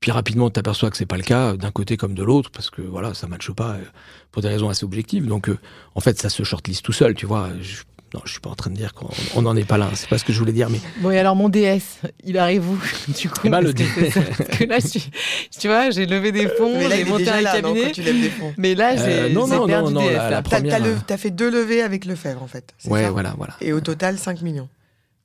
Puis rapidement, tu t'aperçois que c'est pas le cas d'un côté comme de l'autre parce que voilà, ça matche pas euh, pour des raisons assez objectives. Donc, euh, en fait, ça se shortlist tout seul, tu vois. Je, non, je suis pas en train de dire qu'on n'en est pas là. C'est pas ce que je voulais dire, mais. Bon, et alors mon DS, il arrive où Du coup, ben, le DS. Parce que là, je suis, tu vois, j'ai levé des fonds, j'ai monté un là, cabinet. Non, tu lèves des fonds. Mais là, j'ai euh, non, non, perdu non, non, DS. la, la T'as première. as, fait deux levées avec Lefebvre, en fait. Ouais, ça? voilà, voilà. Et au total, 5 millions.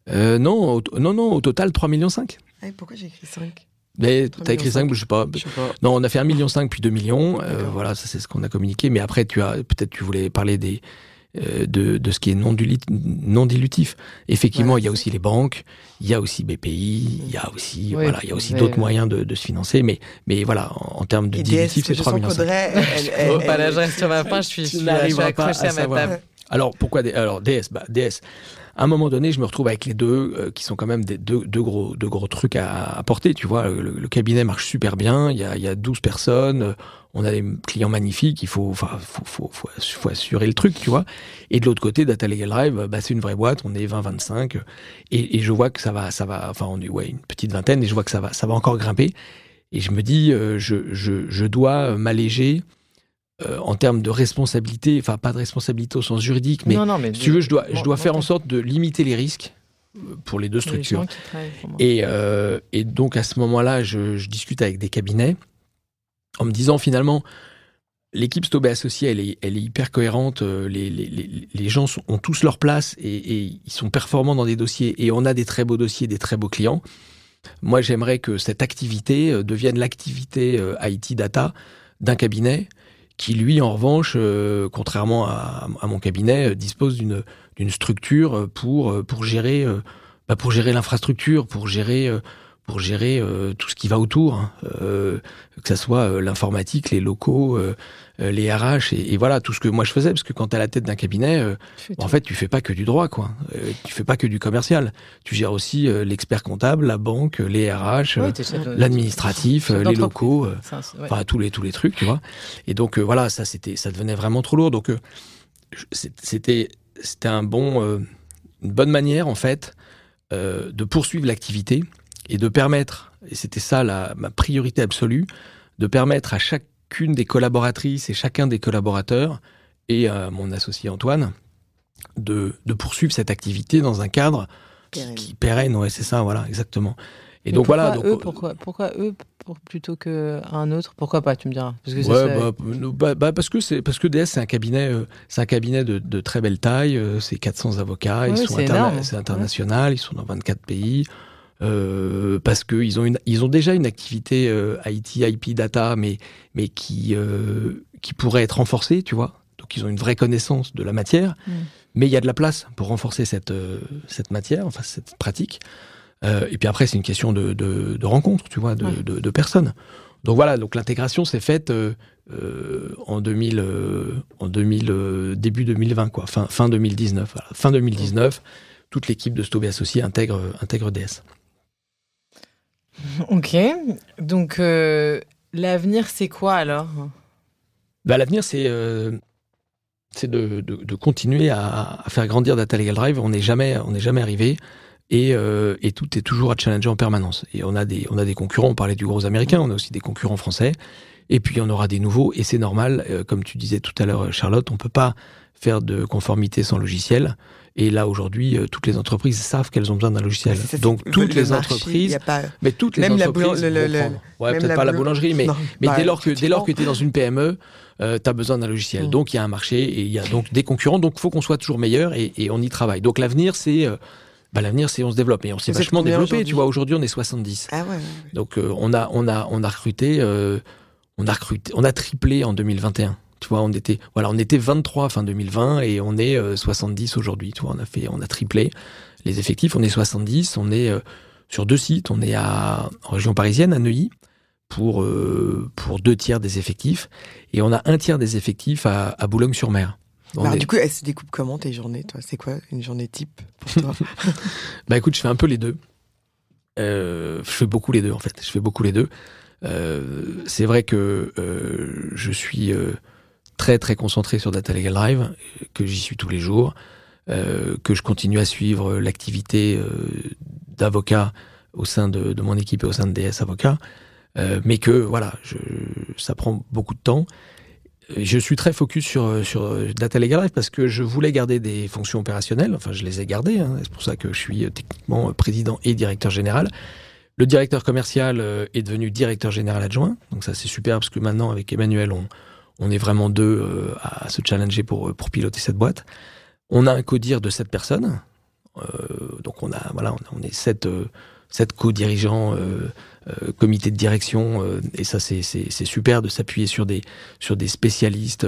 Euh, non, au, non, non, au total, 3 millions 5. Ah, pourquoi j'ai écrit 5 mais t'as écrit 5, je sais pas. Je sais pas. Non, on a fait 1,5 million puis 2 millions. Euh, voilà, ça c'est ce qu'on a communiqué. Mais après, tu as peut-être tu voulais parler des euh, de, de ce qui est non, non dilutif. Effectivement, Ouais, il y a aussi les banques, il y a aussi BPI, il y a aussi Oui, voilà, il y a aussi d'autres moyens de, de se financer. Mais mais voilà, en, en termes de dilutif, c'est je 3 sens millions. qu'Audrey, elle, elle, Oh, elle- pas là, je reste sur ma fin, je suis, je suis, pas accroché à à, ma table. Alors pourquoi des- alors DS bah DS à un moment donné, je me retrouve avec les deux euh, qui sont quand même des deux, deux gros deux gros trucs à apporter, tu vois, le, le cabinet marche super bien, il y a il y a 12 personnes, euh, on a des clients magnifiques, il faut, enfin, faut, faut, faut, assurer le truc, tu vois. Et de l'autre côté, Data Legal Drive, bah, c'est une vraie boîte, on est 20-25, et, et, je vois que ça va, ça va, enfin, on est ouais, une petite vingtaine, et je vois que ça va, ça va encore grimper. Et je me dis, euh, je, je, je, dois m'alléger euh, en termes de responsabilité, enfin pas de responsabilité au sens juridique, mais, si tu veux, je dois, je dois faire en sorte de limiter les risques euh, pour les deux structures. et, et, donc à ce moment-là, je, je, discute avec des cabinets en me disant finalement, l'équipe Stobé associée, elle est, hyper cohérente, les, les, gens ont tous leur place et, ils sont performants dans des dossiers et on a des très beaux dossiers, des très beaux clients. Moi, j'aimerais que cette activité euh, devienne l'activité euh, IT data d'un cabinet qui, lui, en revanche, euh, contrairement à, mon cabinet, dispose d'une d'une structure pour pour gérer bah, pour gérer l'infrastructure, pour gérer pour gérer tout ce qui va autour, hein. que ce soit l'informatique, les locaux, euh, les RH et, voilà tout ce que moi je faisais. Parce que quand tu à la tête d'un cabinet euh, en fait tu fais pas que du droit quoi. Euh, tu fais pas que du commercial. Tu gères aussi l'expert comptable la banque les RH l'administratif les locaux enfin tous les tous les trucs tu vois. Et donc voilà ça c'était ça devenait vraiment trop lourd. Donc c'était c'était un bon une bonne manière en fait de poursuivre l'activité et de permettre et c'était ça la, ma priorité absolue de permettre à chacune des collaboratrices et chacun des collaborateurs et à mon associé Antoine de, de poursuivre cette activité dans un cadre pérenne. qui pérenne. Ouais, c'est ça, voilà, exactement. Et donc voilà. Donc, eux, pourquoi, pourquoi eux plutôt qu'un autre Pourquoi pas Tu me diras. Parce que ouais, bah, bah, bah, parce que c'est parce que DS c'est un cabinet, euh, c'est un cabinet de, de, très belle taille. Euh, c'est 400 avocats. ils sont c'est international. Ils sont dans 24 pays. Euh, parce qu'ils ont, une, ils ont déjà une activité euh, IT, IP, data, mais, mais qui, euh, qui pourrait être renforcée, tu vois. Donc ils ont une vraie connaissance de la matière, mm. mais il y a de la place pour renforcer cette, euh, cette matière, enfin cette pratique. Euh, et puis après, c'est une question de, de, de, rencontre, tu vois, de, de, de personnes. Donc voilà, donc l'intégration s'est faite en 2000, en 2000 début 2020, quoi, fin, fin 2019. Voilà. Fin 2019, toute l'équipe de Stobé Associés intègre, intègre DS. Ok. Donc, euh, l'avenir, c'est quoi alors? Bah, L'avenir, c'est euh, de, de, continuer à, faire grandir Data Legal Drive. On n'est jamais, jamais arrivé. Et, euh, et, tout est toujours à challenger en permanence. Et on a des, on a des concurrents. On parlait du gros américain. On a aussi des concurrents français. Et puis on aura des nouveaux. Et c'est normal. comme tu disais tout à l'heure, Charlotte, on peut pas faire de conformité sans logiciel. Et là, aujourd'hui, euh, toutes les entreprises savent qu'elles ont besoin d'un logiciel. Donc, toutes les entreprises. Mais toutes les entreprises. ouais, peut-être pas la boulangerie, mais, mais bah, dès lors que, dès lors que tu es dans une PME, euh, tu as besoin d'un logiciel. Mm. Donc, il y a un marché et il y a donc des concurrents. Donc, il faut qu'on soit toujours meilleur et, et, on y travaille. Donc, l'avenir, c'est. Euh, bah, l'avenir, c'est on se développe. Et on s'est vachement développé. Tu vois, aujourd'hui, on est 70. Ah ouais, Donc, euh, on, a, on, a, on a recruté. on a recruté. On a triplé en 2021. Tu vois, on était, voilà, on était 23 fin 2020 et on est 70 euh, aujourd'hui. Tu vois, on a fait, on a triplé les effectifs. On est 70. On est euh, sur deux sites. On est à, en région parisienne, à Neuilly, pour, euh, pour deux tiers des effectifs. Et on a un tiers des effectifs à, à Boulogne-sur-Mer. Alors, du coup, elle se découpe comment tes journées, toi? C'est quoi une journée type pour toi? Bah écoute, je fais un peu les deux. Je fais beaucoup les deux en fait. Je fais beaucoup les deux. Euh, c'est vrai que euh, je suis très très concentré sur Data Legal Drive, que j'y suis tous les jours, euh, que je continue à suivre l'activité euh, d'avocat au sein de, mon équipe et au sein de DS Avocat, euh, mais que voilà, ça prend beaucoup de temps. Je suis très focus sur, sur Data Legal Drive parce que je voulais garder des fonctions opérationnelles, enfin je les ai gardées, hein, c'est pour ça que je suis techniquement président et directeur général. Le directeur commercial est devenu directeur général adjoint, donc ça c'est super parce que maintenant avec Emmanuel on, on est vraiment deux euh, à se challenger pour, pour piloter cette boîte. On a un codir de sept personnes. Euh, donc on a voilà, on, est sept, euh, co-dirigeants, comité de direction, et ça c'est super de s'appuyer sur des sur des spécialistes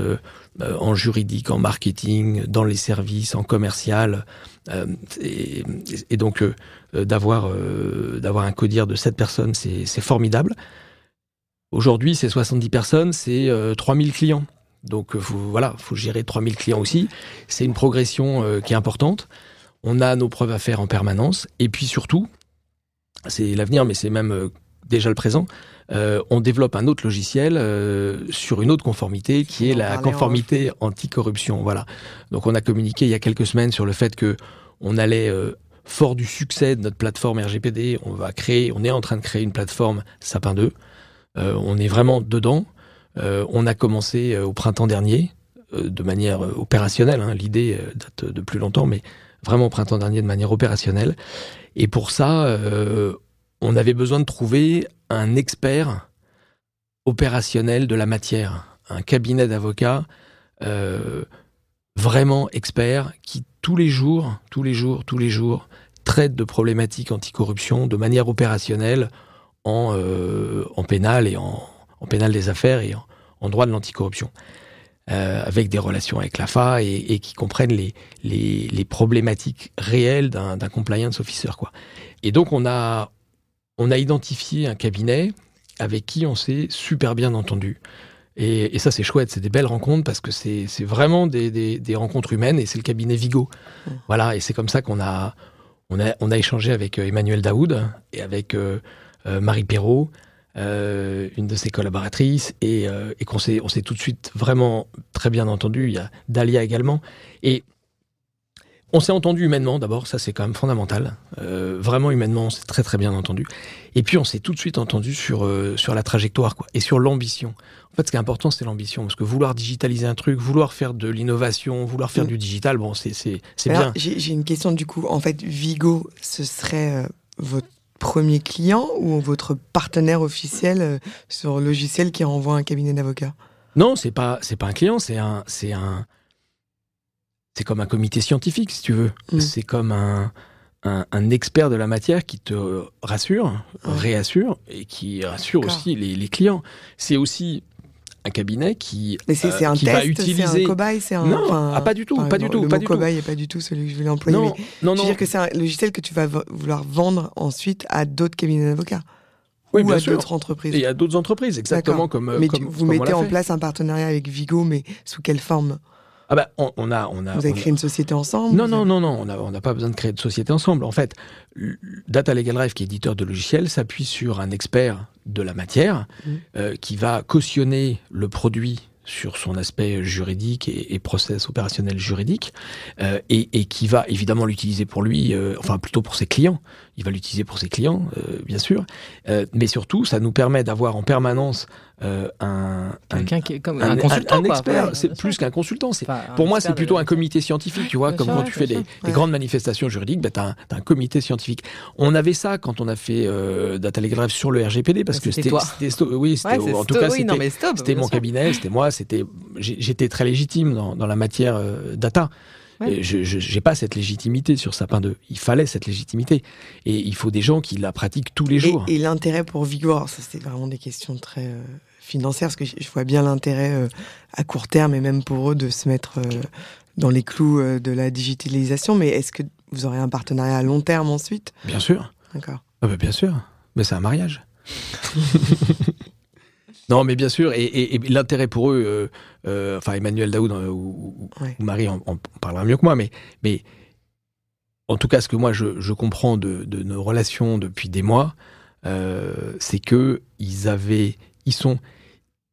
en juridique, en marketing, dans les services, en commercial, et, et, donc d'avoir d'avoir un codir de sept personnes, c'est formidable. Aujourd'hui, c'est 70 personnes, c'est 3000 euh, clients. Donc euh, faut, voilà, faut gérer 3000 clients aussi. C'est une progression euh, qui est importante. On a nos preuves à faire en permanence. Et puis surtout, c'est l'avenir, mais c'est même déjà le présent, euh, on développe un autre logiciel sur une autre conformité qui est la conformité anticorruption. Voilà. Donc on a communiqué il y a quelques semaines sur le fait que on allait fort du succès de notre plateforme RGPD, on va créer, on est en train de créer une plateforme Sapin 2. On est vraiment dedans. on a commencé au printemps dernier de manière opérationnelle. Hein. L'idée date de plus longtemps, mais vraiment au printemps dernier de manière opérationnelle. Et pour ça, on avait besoin de trouver un expert opérationnel de la matière, un cabinet d'avocats euh, vraiment expert qui tous les jours, tous les jours, tous les jours traite de problématiques anticorruption de manière opérationnelle en, euh, en pénal et en, pénal des affaires et en, droit de l'anticorruption. Euh, avec des relations avec l'AFA et, qui comprennent les, les, problématiques réelles d'un compliance officer. Quoi. Et donc on a, on a identifié un cabinet avec qui on s'est super bien entendu. Et, ça, c'est chouette, c'est des belles rencontres parce que c'est vraiment des, rencontres humaines et c'est le cabinet Vigo. Voilà, et c'est comme ça qu'on a on, a, on a échangé avec euh, Emmanuel Daoud et avec Marie Perrault, une de ses collaboratrices, et, et qu'on s'est tout de suite vraiment très bien entendu. Il y a Dalia également. Et on s'est entendu humainement d'abord, ça c'est quand même fondamental. Euh, vraiment humainement, on s'est très très bien entendu. Et puis on s'est tout de suite entendu sur euh, sur la trajectoire quoi, et sur l'ambition. En fait, ce qui est important, c'est l'ambition, parce que vouloir digitaliser un truc, vouloir faire de l'innovation, vouloir faire mm. du digital, bon, c'est c'est c'est bien. J'ai une question du coup. En fait, Vigo, ce serait euh, votre premier client ou votre partenaire officiel sur le logiciel qui renvoie un cabinet d'avocats? Non, c'est pas c'est pas un client, c'est un c'est un c'est comme un comité scientifique, si tu veux. Mm. C'est comme un, un, expert de la matière qui te rassure, réassure, et qui rassure aussi les, clients. C'est aussi un cabinet qui, Mais c'est, euh, un qui test, va utiliser. C'est un cobaye, c'est un. Non, ah, pas du tout, pas du tout, le pas mot cobaye n'est pas du tout celui que je voulais employer. Non, non, non. Je veux dire que c'est un logiciel que tu vas vouloir vendre ensuite à d'autres cabinets d'avocats. Oui, ou bien à sûr. d'autres entreprises. Et à d'autres entreprises, exactement comme. Mais comme, vous mettez en place un partenariat avec Vigo, mais sous quelle forme? Ah bah, on, a, on a. Vous avez créé une société ensemble Non, non, non, non, on n'a on pas besoin de créer de société ensemble. En fait, Data Legal Drive, qui est éditeur de logiciels, s'appuie sur un expert de la matière mmh. euh, qui va cautionner le produit sur son aspect juridique et, process opérationnel juridique, euh, et, qui va évidemment l'utiliser pour lui, euh, enfin plutôt pour ses clients. Il va l'utiliser pour ses clients, bien sûr, mais surtout, ça nous permet d'avoir en permanence euh, un, Quelqu'un qui est comme un, consultant, un, expert. C'est plus qu'un consultant. C'est pour moi, c'est plutôt un comité scientifique. Tu vois, comme quand tu fais des, grandes manifestations juridiques, ben, tu as, un comité scientifique. On avait ça quand on a fait euh, Data Grève sur le RGPD parce que c'était, oui, en tout cas c'était mon cabinet, c'était moi, c'était j'étais très légitime dans, dans la matière euh, Je n'ai pas cette légitimité sur Sapin 2. Il fallait cette légitimité. Et il faut des gens qui la pratiquent tous les jours. Et, l'intérêt pour Vigor, ça c'était vraiment des questions très euh, financières, parce que je, vois bien l'intérêt euh, à court terme et même pour eux de se mettre euh, dans les clous de la digitalisation. Mais est-ce que vous aurez un partenariat à long terme ensuite? Bien sûr. D'accord. Ah bah, bien sûr. Mais c'est un mariage. Non, mais bien sûr, et, l'intérêt pour eux, euh, euh, enfin Emmanuel Daoud euh, ou, Marie en, parlera mieux que moi, mais, mais en tout cas, ce que moi je, comprends de, nos relations depuis des mois, c'est que ils avaient, ils sont,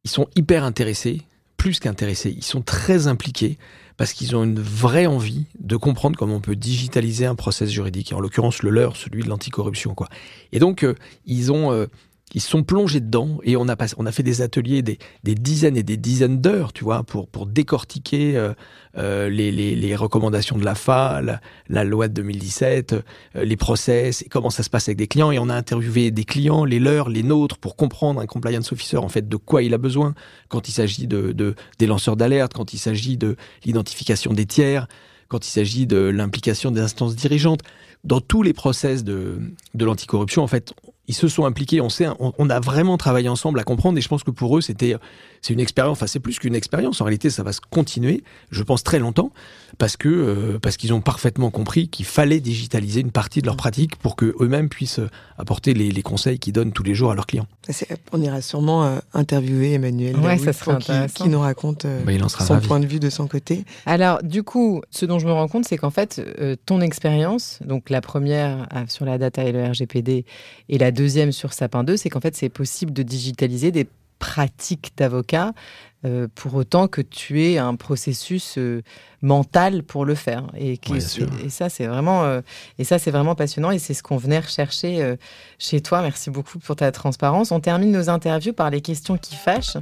ils sont hyper intéressés, plus qu'intéressés, ils sont très impliqués parce qu'ils ont une vraie envie de comprendre comment on peut digitaliser un process juridique, et en l'occurrence le leur, celui de l'anticorruption, quoi. Et donc ils ont ils sont plongés dedans et on a, on a fait des ateliers, des, dizaines et des dizaines d'heures, tu vois, pour, pour décortiquer euh, euh, les, recommandations de la FA, la, loi de 2017, euh, les process et comment ça se passe avec des clients. Et on a interviewé des clients, les leurs, les nôtres, pour comprendre un compliance officer, en fait, de quoi il a besoin quand il s'agit de, de, des lanceurs d'alerte, quand il s'agit de l'identification des tiers, quand il s'agit de l'implication des instances dirigeantes. Dans tous les process de, de l'anticorruption, en fait, ils se sont impliqués, on sait, on, a vraiment travaillé ensemble à comprendre et je pense que pour eux c'était c'est une expérience, enfin c'est plus qu'une expérience en réalité ça va se continuer, je pense très longtemps parce que euh, parce qu'ils ont parfaitement compris qu'il fallait digitaliser une partie de leur pratique pour que eux-mêmes puissent apporter les, conseils qu'ils donnent tous les jours à leurs clients. On ira sûrement euh, interviewer Emmanuel qui, nous raconte euh, bah, son point de vue de son côté. Alors du coup, ce dont je me rends compte c'est qu'en fait ton expérience, donc la première sur la data et le RGPD et la deuxième sur Sapin 2, c'est qu'en fait, c'est possible de digitaliser des pratiques d'avocat euh, pour autant que tu aies un processus euh, mental pour le faire. Et, et, ça, c'est vraiment, euh, et ça, c'est vraiment passionnant et c'est ce qu'on venait rechercher chez toi. Merci beaucoup pour ta transparence. On termine nos interviews par les questions qui fâchent.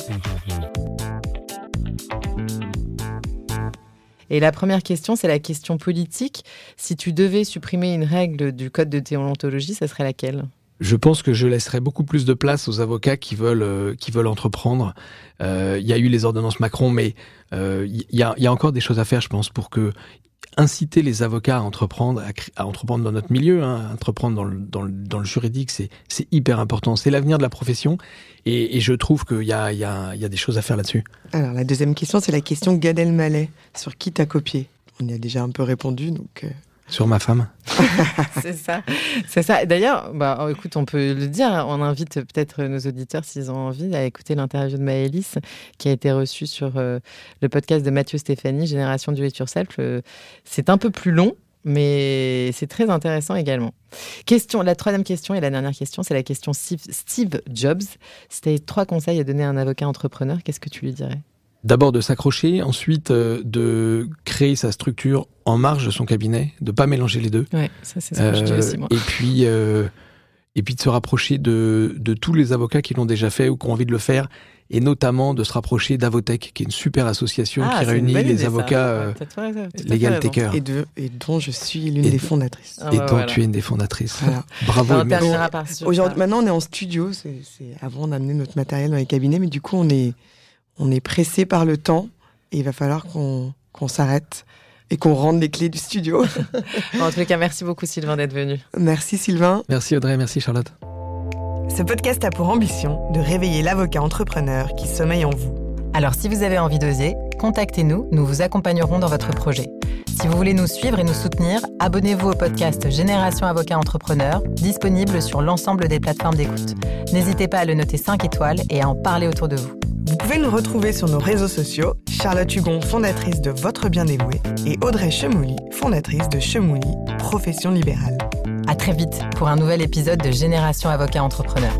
Et la première question, c'est la question politique. Si tu devais supprimer une règle du code de déontologie, ça serait laquelle? Je pense que je laisserai beaucoup plus de place aux avocats qui veulent euh, qui veulent entreprendre. Euh, il y a eu les ordonnances Macron, mais euh, il y, a, encore des choses à faire, je pense, pour que inciter les avocats à entreprendre, à, entreprendre dans notre milieu, hein, à entreprendre dans le, juridique, c'est hyper important. C'est l'avenir de la profession, et, et je trouve qu'il y a, y, a, y a des choses à faire là-dessus. Alors la deuxième question, c'est la question Gad Elmaleh. Sur qui t'as copié? On y a déjà un peu répondu, donc. Sur ma femme. c'est ça. C'est ça. D'ailleurs, bah, oh, écoute, on peut le dire. Hein. On invite peut-être nos auditeurs, s'ils ont envie, à écouter l'interview de Maëlys, qui a été reçue sur euh, le podcast de Mathieu Stéphanie, Génération du It Yourself. Euh, c'est un peu plus long, mais c'est très intéressant également. Question, la troisième question et la dernière question, c'est la question Steve Jobs. Si tu trois conseils à donner à un avocat entrepreneur, qu'est-ce que tu lui dirais? D'abord de s'accrocher, ensuite euh, de créer sa structure en marge de son cabinet, de pas mélanger les deux. Ouais, ça c'est ce que je dis aussi moi. Et puis euh, et puis de se rapprocher de, de tous les avocats qui l'ont déjà fait ou qui ont envie de le faire, et notamment de se rapprocher d'Avotech, qui est une super association ah, qui réunit les avocats euh, legal takers. Et, de, et dont je suis l'une des fondatrices. Ah, et bah, dont tu es une des fondatrices. Bravo. Bah, Aujourd'hui, maintenant, on est en studio. C'est avant d'amener notre matériel dans les cabinets, mais du coup, on est on est pressé par le temps et il va falloir qu'on s'arrête et qu'on rende les clés du studio. en les cas, merci beaucoup Sylvain d'être venu. Merci Sylvain. Merci Audrey, merci Charlotte. Ce podcast a pour ambition de réveiller l'avocat entrepreneur qui sommeille en vous. Alors si vous avez envie d'oser, contactez-nous, nous vous accompagnerons dans votre projet. Si vous voulez nous suivre et nous soutenir, abonnez-vous au podcast Génération Avocat Entrepreneur, disponible sur l'ensemble des plateformes d'écoute. N'hésitez pas à le noter 5 étoiles et à en parler autour de vous. Vous pouvez nous retrouver sur nos réseaux sociaux, Charlotte Hugon, fondatrice de Votre Bien Dévoué, et Audrey Chemouli, fondatrice de Chemouli, profession libérale. À très vite pour un nouvel épisode de Génération Avocat Entrepreneur.